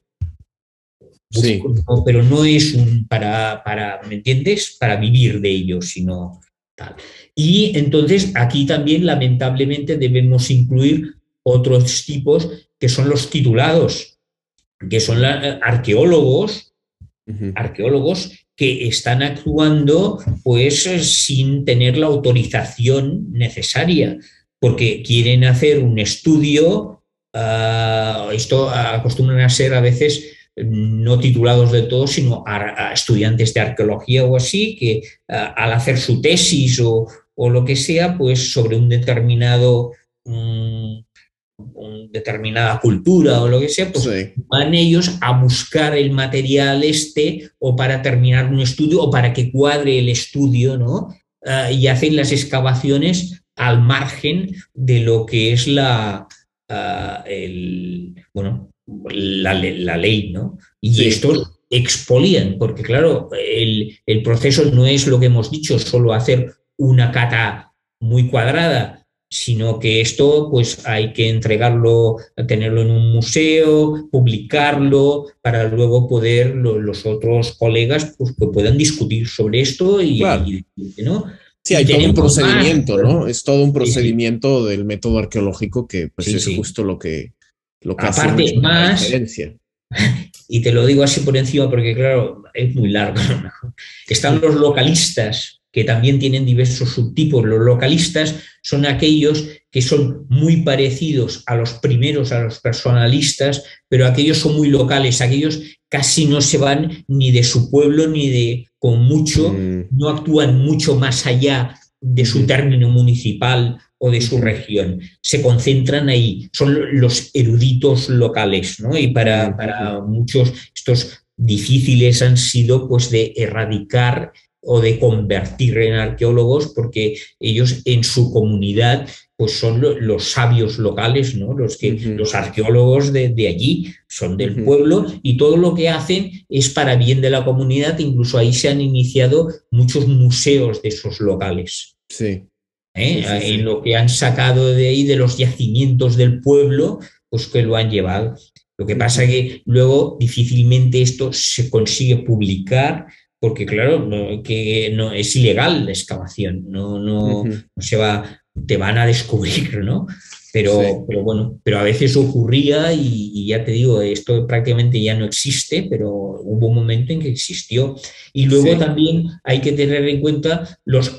Sí. pero no es un para, para, ¿me entiendes? Para vivir de ello, sino tal. Y entonces aquí también lamentablemente debemos incluir otros tipos que son los titulados, que son eh, arqueólogos arqueólogos que están actuando pues sin tener la autorización necesaria, porque quieren hacer un estudio, ah, esto acostumbran a ser a veces no titulados de todo, sino a, estudiantes de arqueología o así, que ah, al hacer su tesis o, lo que sea, pues sobre un determinado determinada cultura o lo que sea, pues van ellos a buscar el material este o para terminar un estudio o para que cuadre el estudio, ¿no? Ah, y hacen las excavaciones al margen de lo que es la, ah, bueno, la, ley, ¿no? Y estos expolian, porque claro, el, el proceso no es lo que hemos dicho, solo hacer una cata muy cuadrada sino que esto pues hay que entregarlo, tenerlo en un museo, publicarlo, para luego poder los otros colegas pues, que puedan discutir sobre esto y, ¿no? Sí, hay todo un procedimiento, ¿no? Es todo un procedimiento del método arqueológico que pues, es justo lo que, lo que Aparte, hace más, diferencia. Y te lo digo así por encima porque, claro, es muy largo. Están los localistas, que también tienen diversos subtipos. Los localistas son aquellos que son muy parecidos a los primeros, a los personalistas, pero aquellos son muy locales, aquellos casi no se van ni de su pueblo ni de con mucho, mm. no actúan mucho más allá de su término municipal o de su región. Se concentran ahí, son los eruditos locales, ¿no? Y para, para muchos estos difíciles han sido pues de erradicar o de convertir en arqueólogos porque ellos en su comunidad pues son los sabios locales, ¿no? los, que, los arqueólogos de, allí, son del pueblo y todo lo que hacen es para bien de la comunidad, incluso ahí se han iniciado muchos museos de esos locales. Sí. ¿Eh? En lo que han sacado de ahí, de los yacimientos del pueblo, pues que lo han llevado. Lo que pasa es que luego difícilmente esto se consigue publicar porque claro, que no, es ilegal la excavación, no, no, no se va, te van a descubrir, ¿no? Pero, pero bueno, pero a veces ocurría y, ya te digo, esto prácticamente ya no existe, pero hubo un momento en que existió. Y luego también hay que tener en cuenta los,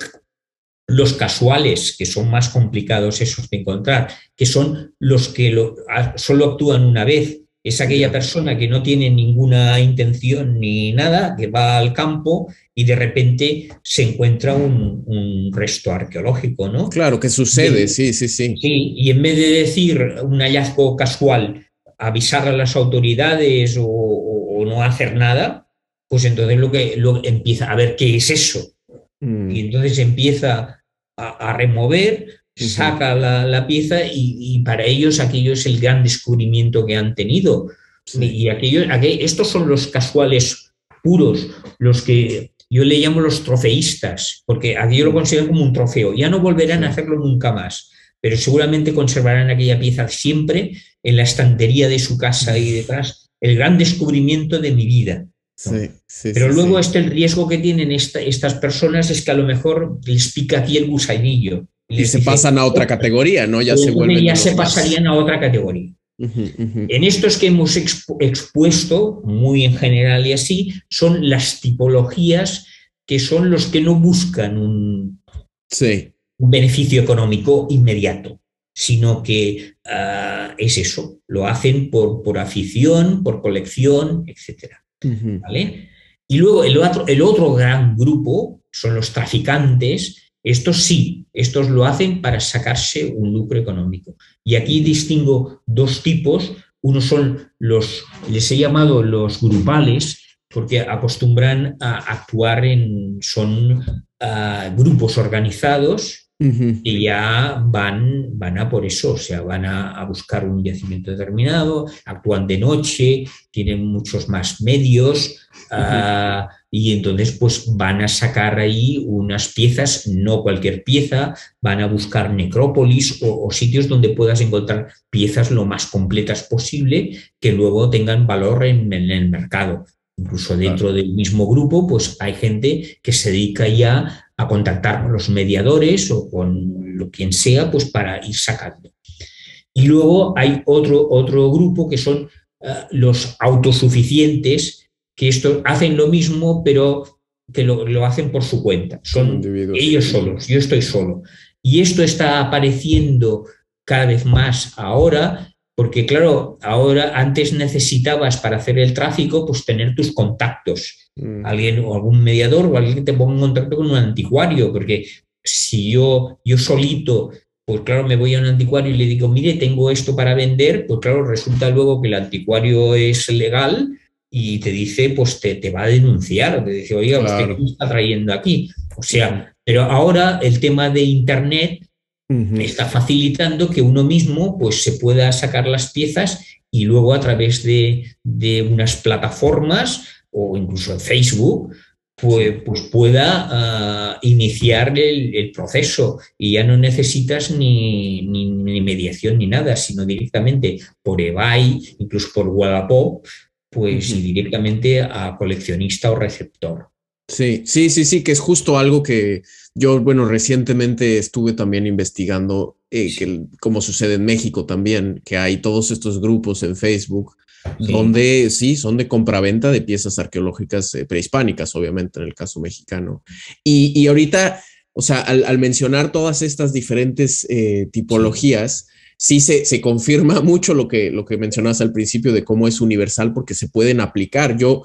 los casuales, que son más complicados esos de encontrar, que son los que lo, solo actúan una vez es aquella persona que no tiene ninguna intención ni nada, que va al campo y de repente se encuentra un, resto arqueológico, ¿no? Claro, que sucede, sí, sí, sí. Sí, y en vez de decir un hallazgo casual, avisar a las autoridades o, no hacer nada, pues entonces lo que empieza a ver qué es eso. Mm. Y entonces empieza a remover saca la, pieza y, para ellos aquello es el gran descubrimiento que han tenido. Y aquello, estos son los casuales puros, los que yo le llamo los trofeístas, porque aquello lo consideran como un trofeo. Ya no volverán a hacerlo nunca más, pero seguramente conservarán aquella pieza siempre en la estantería de su casa y detrás, el gran descubrimiento de mi vida. Pero luego este el riesgo que tienen estas personas es que a lo mejor les pica aquí el gusanillo y se pasan a otra categoría, ¿no? Ya se vuelven. Ya se pasarían a otra categoría. En estos que hemos expuesto, muy en general y así, son las tipologías que son los que no buscan un, un beneficio económico inmediato, sino que ah, es eso, lo hacen por, por afición, por colección, etc. ¿Vale? Y luego el otro, el otro gran grupo son los traficantes, estos sí, estos lo hacen para sacarse un lucro económico. Y aquí distingo dos tipos. Uno son los, les he llamado los grupales, porque acostumbran a actuar en, son ah, grupos organizados y ya van, van a por eso, o sea, van a, buscar un yacimiento determinado, actúan de noche, tienen muchos más medios y entonces pues van a sacar ahí unas piezas, no cualquier pieza, van a buscar necrópolis o, sitios donde puedas encontrar piezas lo más completas posible que luego tengan valor en, el mercado. Incluso dentro del mismo grupo, pues hay gente que se dedica ya a contactar con los mediadores o con lo quien sea, pues para ir sacando. Y luego hay otro, otro grupo que son eh, los autosuficientes, que esto hacen lo mismo, pero que lo, hacen por su cuenta. Son ellos solos, yo estoy solo. Y esto está apareciendo cada vez más ahora porque claro, ahora antes necesitabas para hacer el tráfico, pues tener tus contactos, mm. alguien o algún mediador o alguien que te ponga en contacto con un anticuario, porque si yo, yo solito, pues claro, me voy a un anticuario y le digo, mire, tengo esto para vender, pues claro, resulta luego que el anticuario es legal y te dice, pues te, te va a denunciar, te dice, oiga, usted qué está trayendo aquí. O sea, pero ahora el tema de Internet está facilitando que uno mismo pues, se pueda sacar las piezas y luego a través de, unas plataformas o incluso en Facebook, pues, pues pueda ah, iniciar el, proceso. Y ya no necesitas ni, ni, mediación ni nada, sino directamente por eBay, incluso por Wallapop, pues y directamente a coleccionista o receptor. Sí, sí, sí, sí, que es justo algo que yo, bueno, recientemente estuve también investigando, eh, que, como sucede en México también, que hay todos estos grupos en Facebook donde sí, son de compraventa de piezas arqueológicas eh, prehispánicas, obviamente en el caso mexicano. Y, ahorita, o sea, al, mencionar todas estas diferentes eh, tipologías, sí, se, se, confirma mucho lo que, lo que mencionas al principio de cómo es universal porque se pueden aplicar. Yo,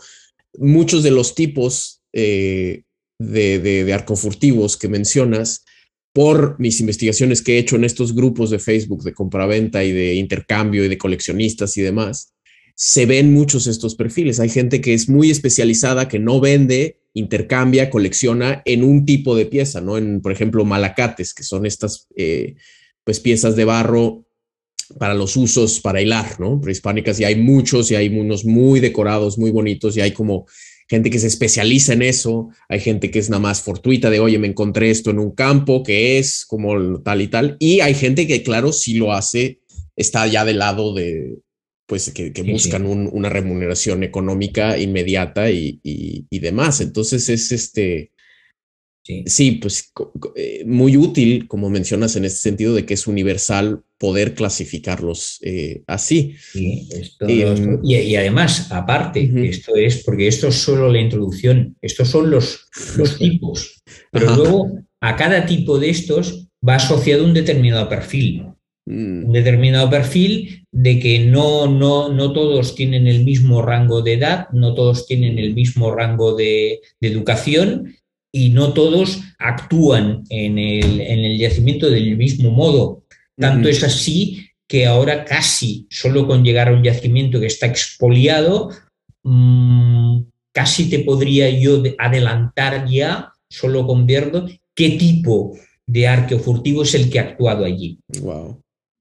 muchos de los tipos eh, de, de, arcofurtivos que mencionas, por mis investigaciones que he hecho en estos grupos de Facebook de compraventa y de intercambio y de coleccionistas y demás, se ven muchos estos perfiles. Hay gente que es muy especializada, que no vende, intercambia, colecciona en un tipo de pieza, ¿no? En, por ejemplo, malacates, que son estas eh, pues piezas de barro para los usos para hilar, ¿no? Prehispánicas, y hay muchos, y hay unos muy decorados, muy bonitos, y hay como gente que se especializa en eso, hay gente que es nada más fortuita de, oye, me encontré esto en un campo que es como tal y tal, y hay gente que, claro, si lo hace, está ya del lado de, pues, que, buscan una remuneración económica inmediata y, y, demás. Entonces es este, Sí. pues eh, muy útil, como mencionas en este sentido, de que es universal poder clasificarlos eh, así. Em, y, además, aparte, esto es porque esto es solo la introducción, estos son los, los tipos, pero luego a cada tipo de estos va asociado un determinado perfil. Mm. Un determinado perfil de que no, no, no todos tienen el mismo rango de edad, no todos tienen el mismo rango de, de educación y no todos actúan en el, yacimiento del mismo modo. Tanto es así que ahora casi solo con llegar a un yacimiento que está expoliado, mm, casi te podría yo adelantar ya, solo con verlo, qué tipo de arqueo furtivo es el que ha actuado allí.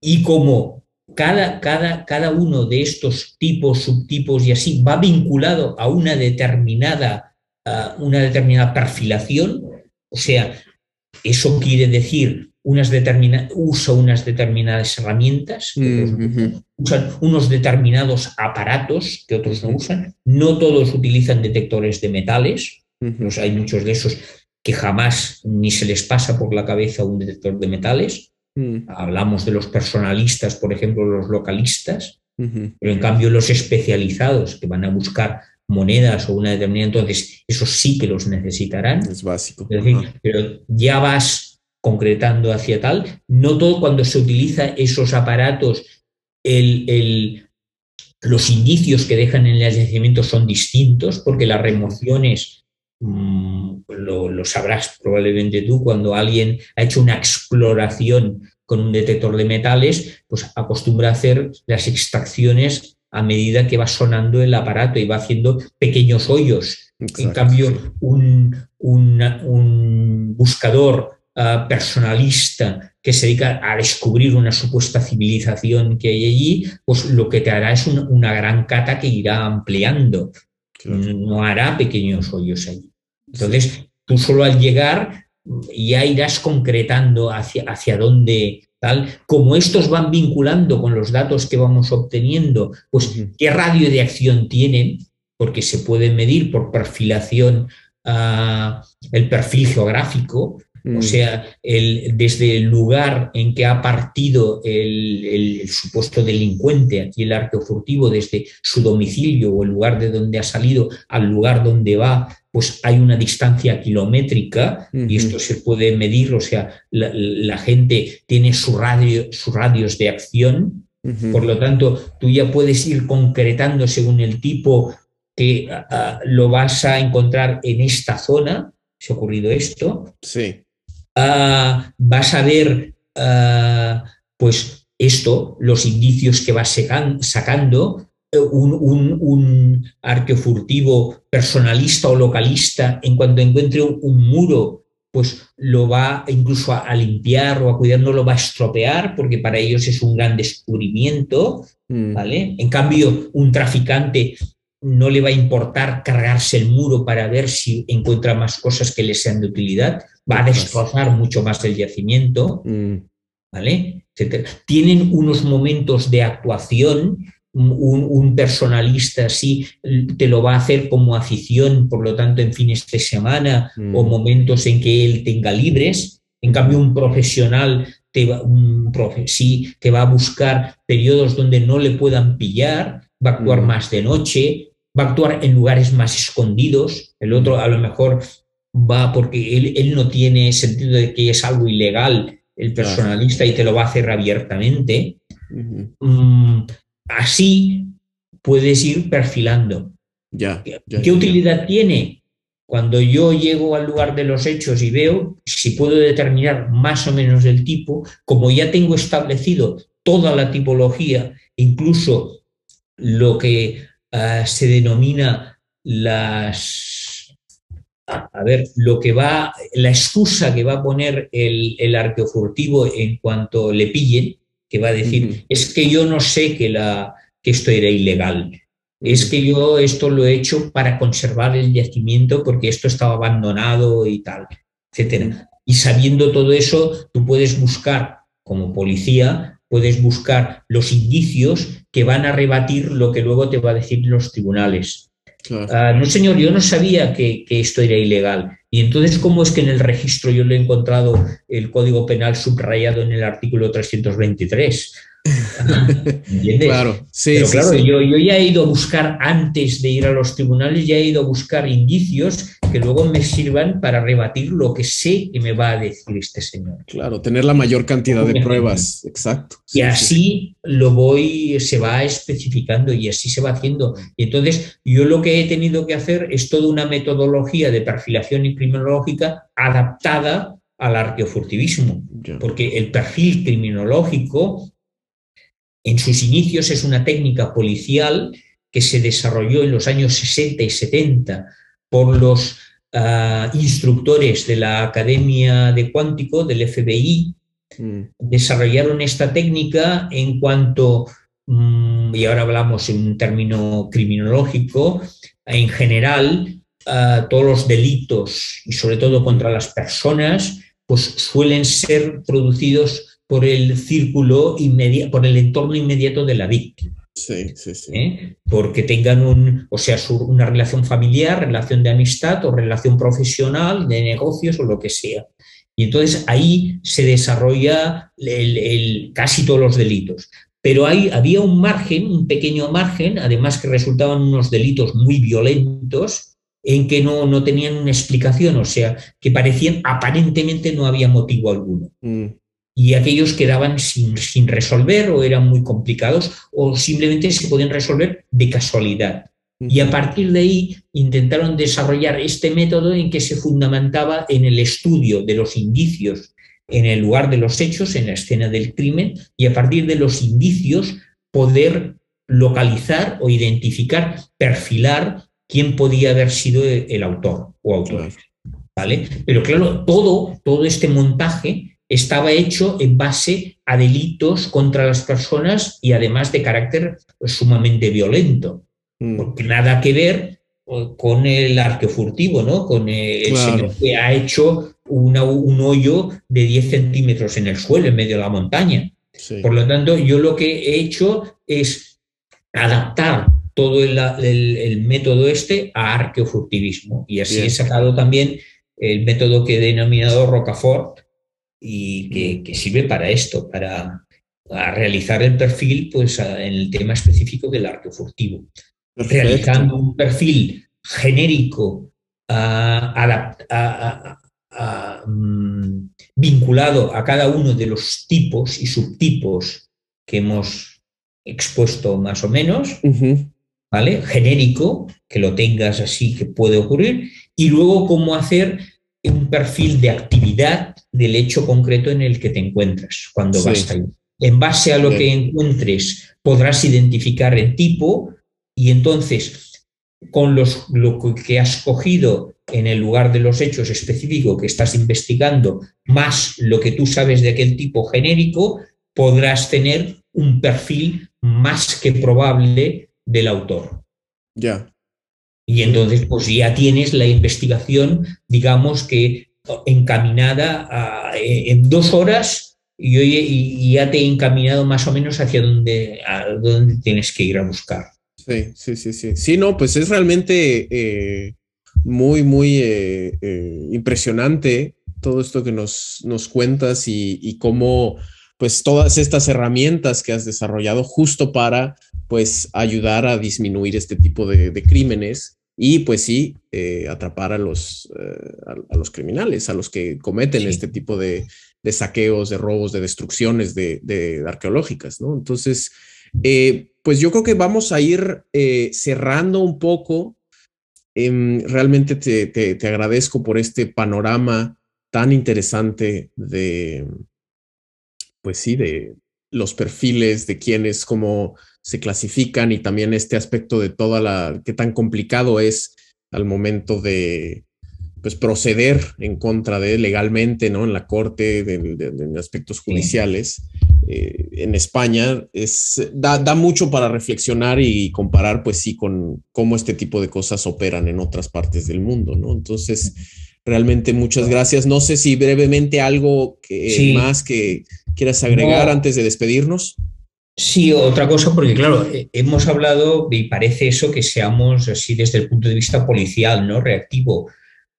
Y como cada, cada, cada uno de estos tipos, subtipos y así va vinculado a una determinada una determinada perfilación, o sea, eso quiere decir unas usa unas determinadas herramientas, usan unos determinados aparatos que otros no usan, no todos utilizan detectores de metales, hay muchos de esos que jamás ni se les pasa por la cabeza un detector de metales. Mm. Hablamos de los personalistas, por ejemplo, los localistas, pero en cambio los especializados que van a buscar monedas o una determinada, entonces eso sí que los necesitarán. Es básico. pero ya vas concretando hacia tal. No todo cuando se utiliza esos aparatos, el, los indicios que dejan en el yacimiento son distintos, porque las remociones, mm, lo, lo, sabrás probablemente tú, cuando alguien ha hecho una exploración con un detector de metales, pues acostumbra a hacer las extracciones a medida que va sonando el aparato y va haciendo pequeños hoyos. en cambio, un, un, buscador ah, personalista que se dedica a descubrir una supuesta civilización que hay allí, pues lo que te hará es una, gran cata que irá ampliando. No hará pequeños hoyos allí. Entonces, tú solo al llegar ya irás concretando hacia, hacia dónde, como estos van vinculando con los datos que vamos obteniendo, pues qué radio de acción tienen, porque se puede medir por perfilación ah, el perfil geográfico, o mm. sea, el, desde el lugar en que ha partido el, supuesto delincuente, aquí el arqueo furtivo, desde su domicilio o el lugar de donde ha salido al lugar donde va, pues hay una distancia kilométrica y esto se puede medir, o sea, la, gente tiene su radio, sus radios de acción, por lo tanto, tú ya puedes ir concretando según el tipo que ah, ah, lo vas a encontrar en esta zona, se ha ocurrido esto. Sí. Ah, vas a ver, pues esto, los indicios que vas sacando, un, un, arqueo furtivo personalista o localista, en cuanto encuentre un, muro, pues lo va incluso a, limpiar o a cuidar, no lo va a estropear, porque para ellos es un gran descubrimiento, mm. ¿vale? En cambio, un traficante no le va a importar cargarse el muro para ver si encuentra más cosas que le sean de utilidad, va a destrozar mucho más el yacimiento, mm. ¿vale? Tienen unos momentos de actuación un, personalista así te lo va a hacer como afición, por lo tanto, en fines de semana o mm. momentos en que él tenga libres. En cambio, un profesional te va, un profe, sí, te va a buscar periodos donde no le puedan pillar, va a actuar mm. más de noche, va a actuar en lugares más escondidos. El otro a lo mejor va porque él, no tiene sentido de que es algo ilegal el personalista y te lo va a hacer abiertamente. Así puedes ir perfilando. Ya, ¿Qué utilidad tiene? cuando yo llego al lugar de los hechos y veo si puedo determinar más o menos el tipo, como ya tengo establecido toda la tipología, incluso lo que uh, se denomina las, a ver, lo que va, la excusa que va a poner el, el arqueofurtivo en cuanto le pillen, que va a decir, uh -huh. es que yo no sé que, la, que esto era ilegal, es que yo esto lo he hecho para conservar el yacimiento porque esto estaba abandonado y tal, etcétera. Y sabiendo todo eso, tú puedes buscar como policía, puedes buscar los indicios que van a rebatir lo que luego te va a decir los tribunales. Claro. Uh, no, señor, yo no sabía que, que, esto era ilegal. Y entonces, ¿cómo es que en el registro yo le he encontrado el Código Penal subrayado en el artículo 323? ¿Entiendes? Claro, sí, Pero claro, sí. Yo, yo ya he ido a buscar, antes de ir a los tribunales, ya he ido a buscar indicios que luego me sirvan para rebatir lo que sé que me va a decir este señor. Claro, tener la mayor cantidad de pruebas, exacto. Sí, y así sí. lo voy, se va especificando y así se va haciendo. Y entonces yo lo que he tenido que hacer es toda una metodología de perfilación criminológica adaptada al arqueofurtivismo, porque el perfil criminológico en sus inicios es una técnica policial que se desarrolló en los años 60 y 70 por los uh, instructores de la Academia de Cuántico, del FBI, mm. desarrollaron esta técnica en cuanto, um, y ahora hablamos en un término criminológico, en general, uh, todos los delitos, y sobre todo contra las personas, pues suelen ser producidos por el círculo inmediato, por el entorno inmediato de la víctima. Sí, sí, sí. ¿Eh? Porque tengan un, o sea, su, una relación familiar, relación de amistad o relación profesional, de negocios o lo que sea. Y entonces ahí se desarrolla el, el, casi todos los delitos. Pero hay, había un margen, un pequeño margen, además que resultaban unos delitos muy violentos, en que no, no tenían una explicación, o sea, que parecían aparentemente no había motivo alguno. Mm y aquellos quedaban sin, sin, resolver o eran muy complicados o simplemente se podían resolver de casualidad. Y a partir de ahí intentaron desarrollar este método en que se fundamentaba en el estudio de los indicios en el lugar de los hechos, en la escena del crimen, y a partir de los indicios poder localizar o identificar, perfilar quién podía haber sido el autor o autor. ¿Vale? Pero claro, todo, todo este montaje estaba hecho en base a delitos contra las personas y además de carácter sumamente violento, mm. porque nada que ver con el arquefurtivo, ¿no? con el claro. señor que ha hecho una, un hoyo de 10 centímetros en el suelo, en medio de la montaña. Sí. Por lo tanto, yo lo que he hecho es adaptar todo el, el, el método este a arqueofurtivismo y así Bien. he sacado también el método que he denominado Rocafort, y que, que, sirve para esto, para, para realizar el perfil pues, a, en el tema específico del arco furtivo. Perfecto. Realizando un perfil genérico a, a, um, vinculado a cada uno de los tipos y subtipos que hemos expuesto más o menos, uh -huh. ¿Vale? Genérico, que lo tengas así, que puede ocurrir, y luego cómo hacer un perfil de actividad del hecho concreto en el que te encuentras cuando sí. vas ahí. En base a lo Bien. que encuentres, podrás identificar el tipo y entonces, con los, lo que has cogido en el lugar de los hechos específicos que estás investigando, más lo que tú sabes de aquel tipo genérico, podrás tener un perfil más que probable del autor. Ya. Y entonces, pues ya tienes la investigación, digamos que encaminada a, en dos horas y, y, ya te he encaminado más o menos hacia donde, a donde tienes que ir a buscar. Sí, sí, sí, sí. Sí, no, pues es realmente eh, muy, muy eh, eh, impresionante todo esto que nos, nos cuentas y, y cómo pues todas estas herramientas que has desarrollado justo para pues ayudar a disminuir este tipo de, de crímenes y pues sí, eh, atrapar a los, eh, a, a, los criminales, a los que cometen sí. este tipo de, de, saqueos, de robos, de destrucciones de, de arqueológicas, ¿no? Entonces, eh, pues yo creo que vamos a ir cerrando un poco em, realmente te, te, agradezco por este panorama tan interesante de, pues sí, de los perfiles, de quiénes, cómo se clasifican y también este aspecto de toda la, qué tan complicado es al momento de, pues proceder en contra de legalmente, ¿no? En la corte, de, aspectos judiciales. Eh, en España es, da, da, mucho para reflexionar y comparar, pues sí, con cómo este tipo de cosas operan en otras partes del mundo, ¿no? Entonces, realmente muchas gracias. No sé si brevemente algo que, más que quieras agregar antes de despedirnos. Sí, otra cosa, porque claro, eh, hemos hablado y parece eso que seamos así desde el punto de vista policial, ¿no? Reactivo.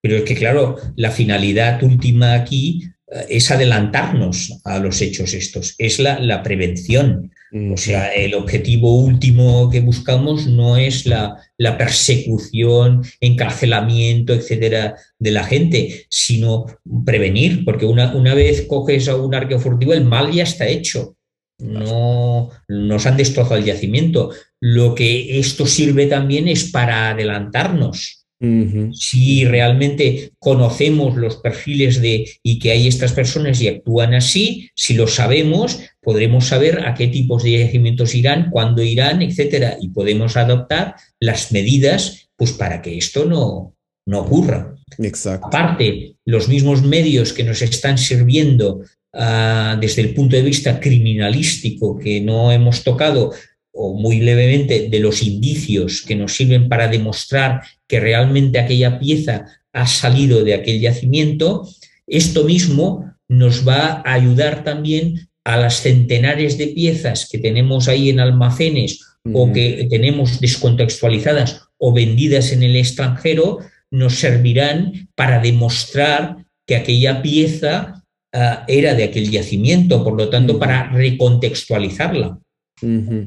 Pero es que, claro, la finalidad última aquí eh, es adelantarnos a los hechos estos, es la, prevención. O sea, el objetivo último que buscamos no es la, persecución, encarcelamiento, etcétera, de la gente, sino prevenir, porque una, una vez coges a un arqueo furtivo, el mal ya está hecho. No nos han destrozado el yacimiento. Lo que esto sirve también es para adelantarnos si realmente conocemos los perfiles de y que hay estas personas y actúan así, si lo sabemos, podremos saber a qué tipos de yacimientos irán, cuándo irán, etcétera, y podemos adoptar las medidas pues para que esto no, no ocurra. Exacto. Aparte, los mismos medios que nos están sirviendo ah, desde el punto de vista criminalístico que no hemos tocado o muy levemente de los indicios que nos sirven para demostrar que realmente aquella pieza ha salido de aquel yacimiento, esto mismo nos va a ayudar también a las centenares de piezas que tenemos ahí en almacenes o que tenemos descontextualizadas o vendidas en el extranjero, nos servirán para demostrar que aquella pieza era de aquel yacimiento, por lo tanto, para recontextualizarla.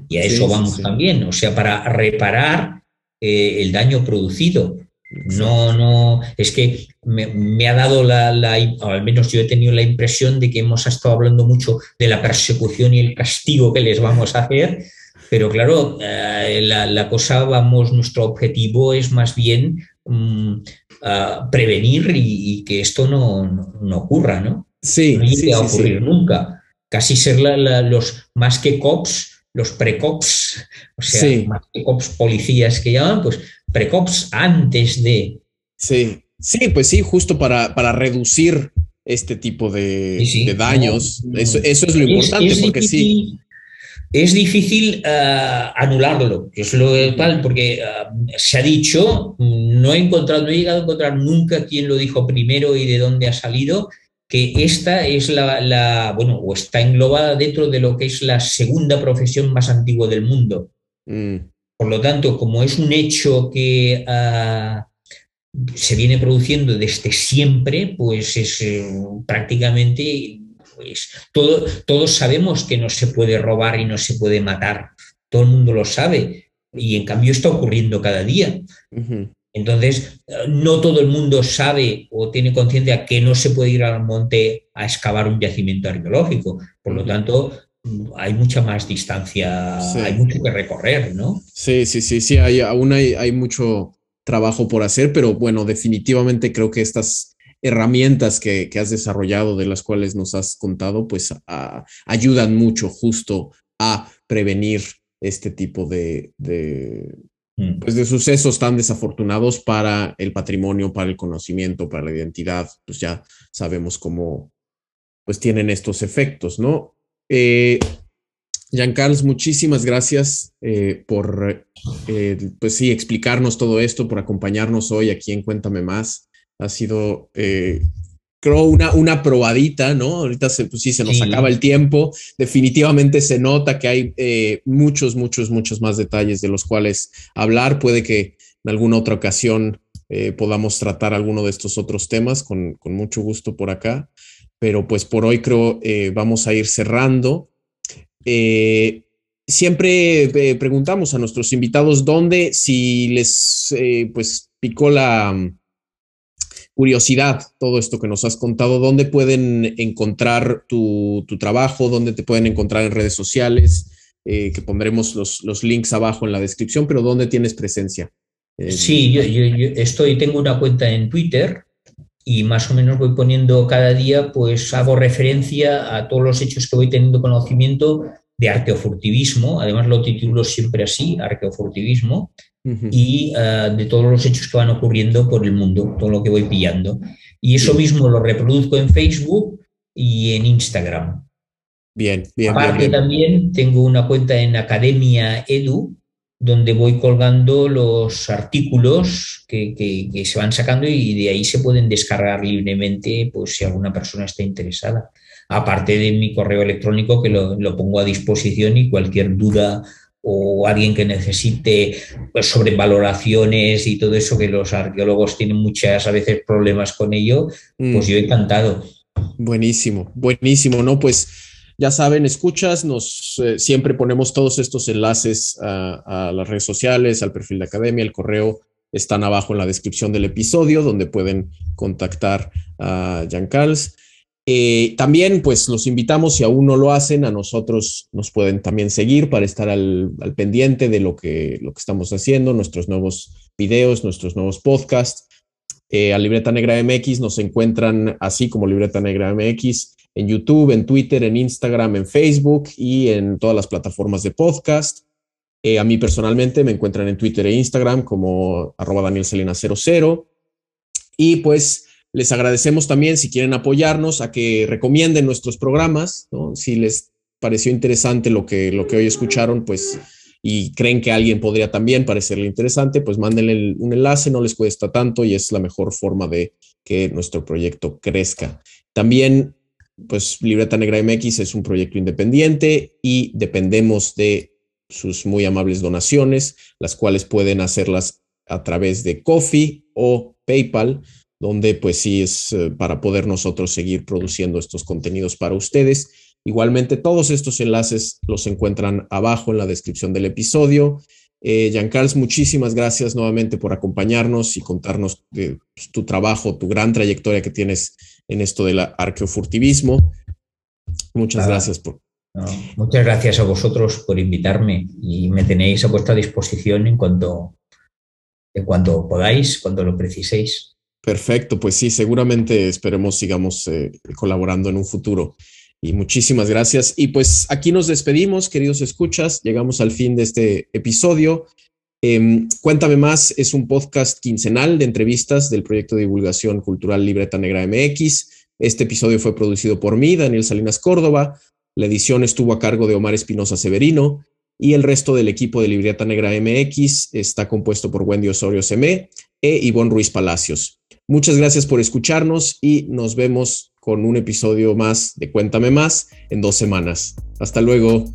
Y a eso vamos también, o sea, para reparar eh, el daño producido. No, no, es que me, ha dado la, al menos yo he tenido la impresión de que hemos estado hablando mucho de la persecución y el castigo que les vamos a hacer, pero claro, eh, la, cosa, vamos, nuestro objetivo es más bien mm, prevenir y, que esto no, ocurra, ¿no? Sí, no sí, a ocurrir nunca. Casi ser los más que cops, los precops, o sea, más precops policías que llaman, pues precops antes de. Sí, sí, pues sí, justo para, para reducir este tipo de, daños. eso, es lo importante, porque sí. Es difícil uh, anularlo, que es lo tal, porque uh, se ha dicho, no he encontrado, no he llegado a encontrar nunca quién lo dijo primero y de dónde ha salido, que esta es la, bueno, o está englobada dentro de lo que es la segunda profesión más antigua del mundo. Mm. Por lo tanto, como es un hecho que ah, se viene produciendo desde siempre, pues es eh, prácticamente, pues todo, todos sabemos que no se puede robar y no se puede matar. Todo el mundo lo sabe. Y en cambio está ocurriendo cada día. Entonces, no todo el mundo sabe o tiene conciencia que no se puede ir al monte a excavar un yacimiento arqueológico. Por lo tanto, hay mucha más distancia, hay mucho que recorrer, ¿no? Sí, sí, sí, sí, hay, aún hay, mucho trabajo por hacer, pero bueno, definitivamente creo que estas herramientas que, has desarrollado, de las cuales nos has contado, pues ayudan mucho justo a prevenir este tipo de, Mm. Pues de sucesos tan desafortunados para el patrimonio, para el conocimiento, para la identidad, pues ya sabemos cómo pues tienen estos efectos, ¿no? Eh, Jean Carlos, muchísimas gracias eh, por, eh, pues sí, explicarnos todo esto, por acompañarnos hoy aquí en Cuéntame Más. Ha sido eh, creo, una, una probadita, ¿no? Ahorita se, pues sí, se nos acaba el tiempo. Definitivamente se nota que hay eh, muchos, muchos, muchos más detalles de los cuales hablar. Puede que en alguna otra ocasión eh, podamos tratar alguno de estos otros temas con, con, mucho gusto por acá. Pero pues por hoy creo eh, vamos a ir cerrando. siempre preguntamos a nuestros invitados dónde, si les pues picó la curiosidad todo esto que nos has contado, ¿dónde pueden encontrar tu, trabajo? ¿Dónde te pueden encontrar en redes sociales? Eh, que pondremos los, links abajo en la descripción, pero ¿dónde tienes presencia? sí, yo, estoy, tengo una cuenta en Twitter y más o menos voy poniendo cada día, pues hago referencia a todos los hechos que voy teniendo conocimiento de arqueofurtivismo, además lo titulo siempre así, arqueofurtivismo, y eh, de todos los hechos que van ocurriendo por el mundo, todo lo que voy pillando. Y eso mismo lo reproduzco en Facebook y en Instagram. Bien, bien. Aparte también tengo una cuenta en Academia Edu, donde voy colgando los artículos que, se van sacando y de ahí se pueden descargar libremente, pues si alguna persona está interesada. Aparte de mi correo electrónico que lo, lo pongo a disposición y cualquier duda o alguien que necesite pues, sobre valoraciones y todo eso, que los arqueólogos tienen muchas a veces problemas con ello, pues mm. yo encantado. Buenísimo, buenísimo, ¿no? Pues ya saben, escuchas, nos eh, siempre ponemos todos estos enlaces a, las redes sociales, al perfil de academia, el correo están abajo en la descripción del episodio donde pueden contactar a Jean Carles. Eh, también, pues los invitamos, si aún no lo hacen, a nosotros nos pueden también seguir para estar al, pendiente de lo que, lo que estamos haciendo, nuestros nuevos videos, nuestros nuevos podcasts. Eh, a Libreta Negra MX nos encuentran así como Libreta Negra MX en YouTube, en Twitter, en Instagram, en Facebook y en todas las plataformas de podcast. Eh, a mí personalmente me encuentran en Twitter e Instagram como arroba danielselena00. Y pues les agradecemos también si quieren apoyarnos a que recomienden nuestros programas, Si les pareció interesante lo que, lo que hoy escucharon, pues y creen que alguien podría también parecerle interesante, pues mándenle un enlace, no les cuesta tanto y es la mejor forma de que nuestro proyecto crezca. También, pues Libreta Negra MX es un proyecto independiente y dependemos de sus muy amables donaciones, las cuales pueden hacerlas a través de Coffee o PayPal donde pues sí es eh, para poder nosotros seguir produciendo estos contenidos para ustedes. Igualmente, todos estos enlaces los encuentran abajo en la descripción del episodio. Eh, Jean Carles, muchísimas gracias nuevamente por acompañarnos y contarnos pues, tu trabajo, tu gran trayectoria que tienes en esto del arqueofurtivismo. Muchas gracias por. muchas gracias a vosotros por invitarme y me tenéis a vuestra disposición en cuanto, en cuanto podáis, cuando lo preciséis. Perfecto, pues sí, seguramente esperemos sigamos eh, colaborando en un futuro. Y muchísimas gracias. Y pues aquí nos despedimos, queridos escuchas. Llegamos al fin de este episodio. Em, Cuéntame más es un podcast quincenal de entrevistas del proyecto de divulgación cultural Libreta Negra MX. Este episodio fue producido por mí, Daniel Salinas Córdoba. La edición estuvo a cargo de Omar Espinosa Severino y el resto del equipo de Libreta Negra MX está compuesto por Wendy Osorio Semé e Ivonne Ruiz Palacios. Muchas gracias por escucharnos y nos vemos con un episodio más de Cuéntame más en dos semanas. Hasta luego.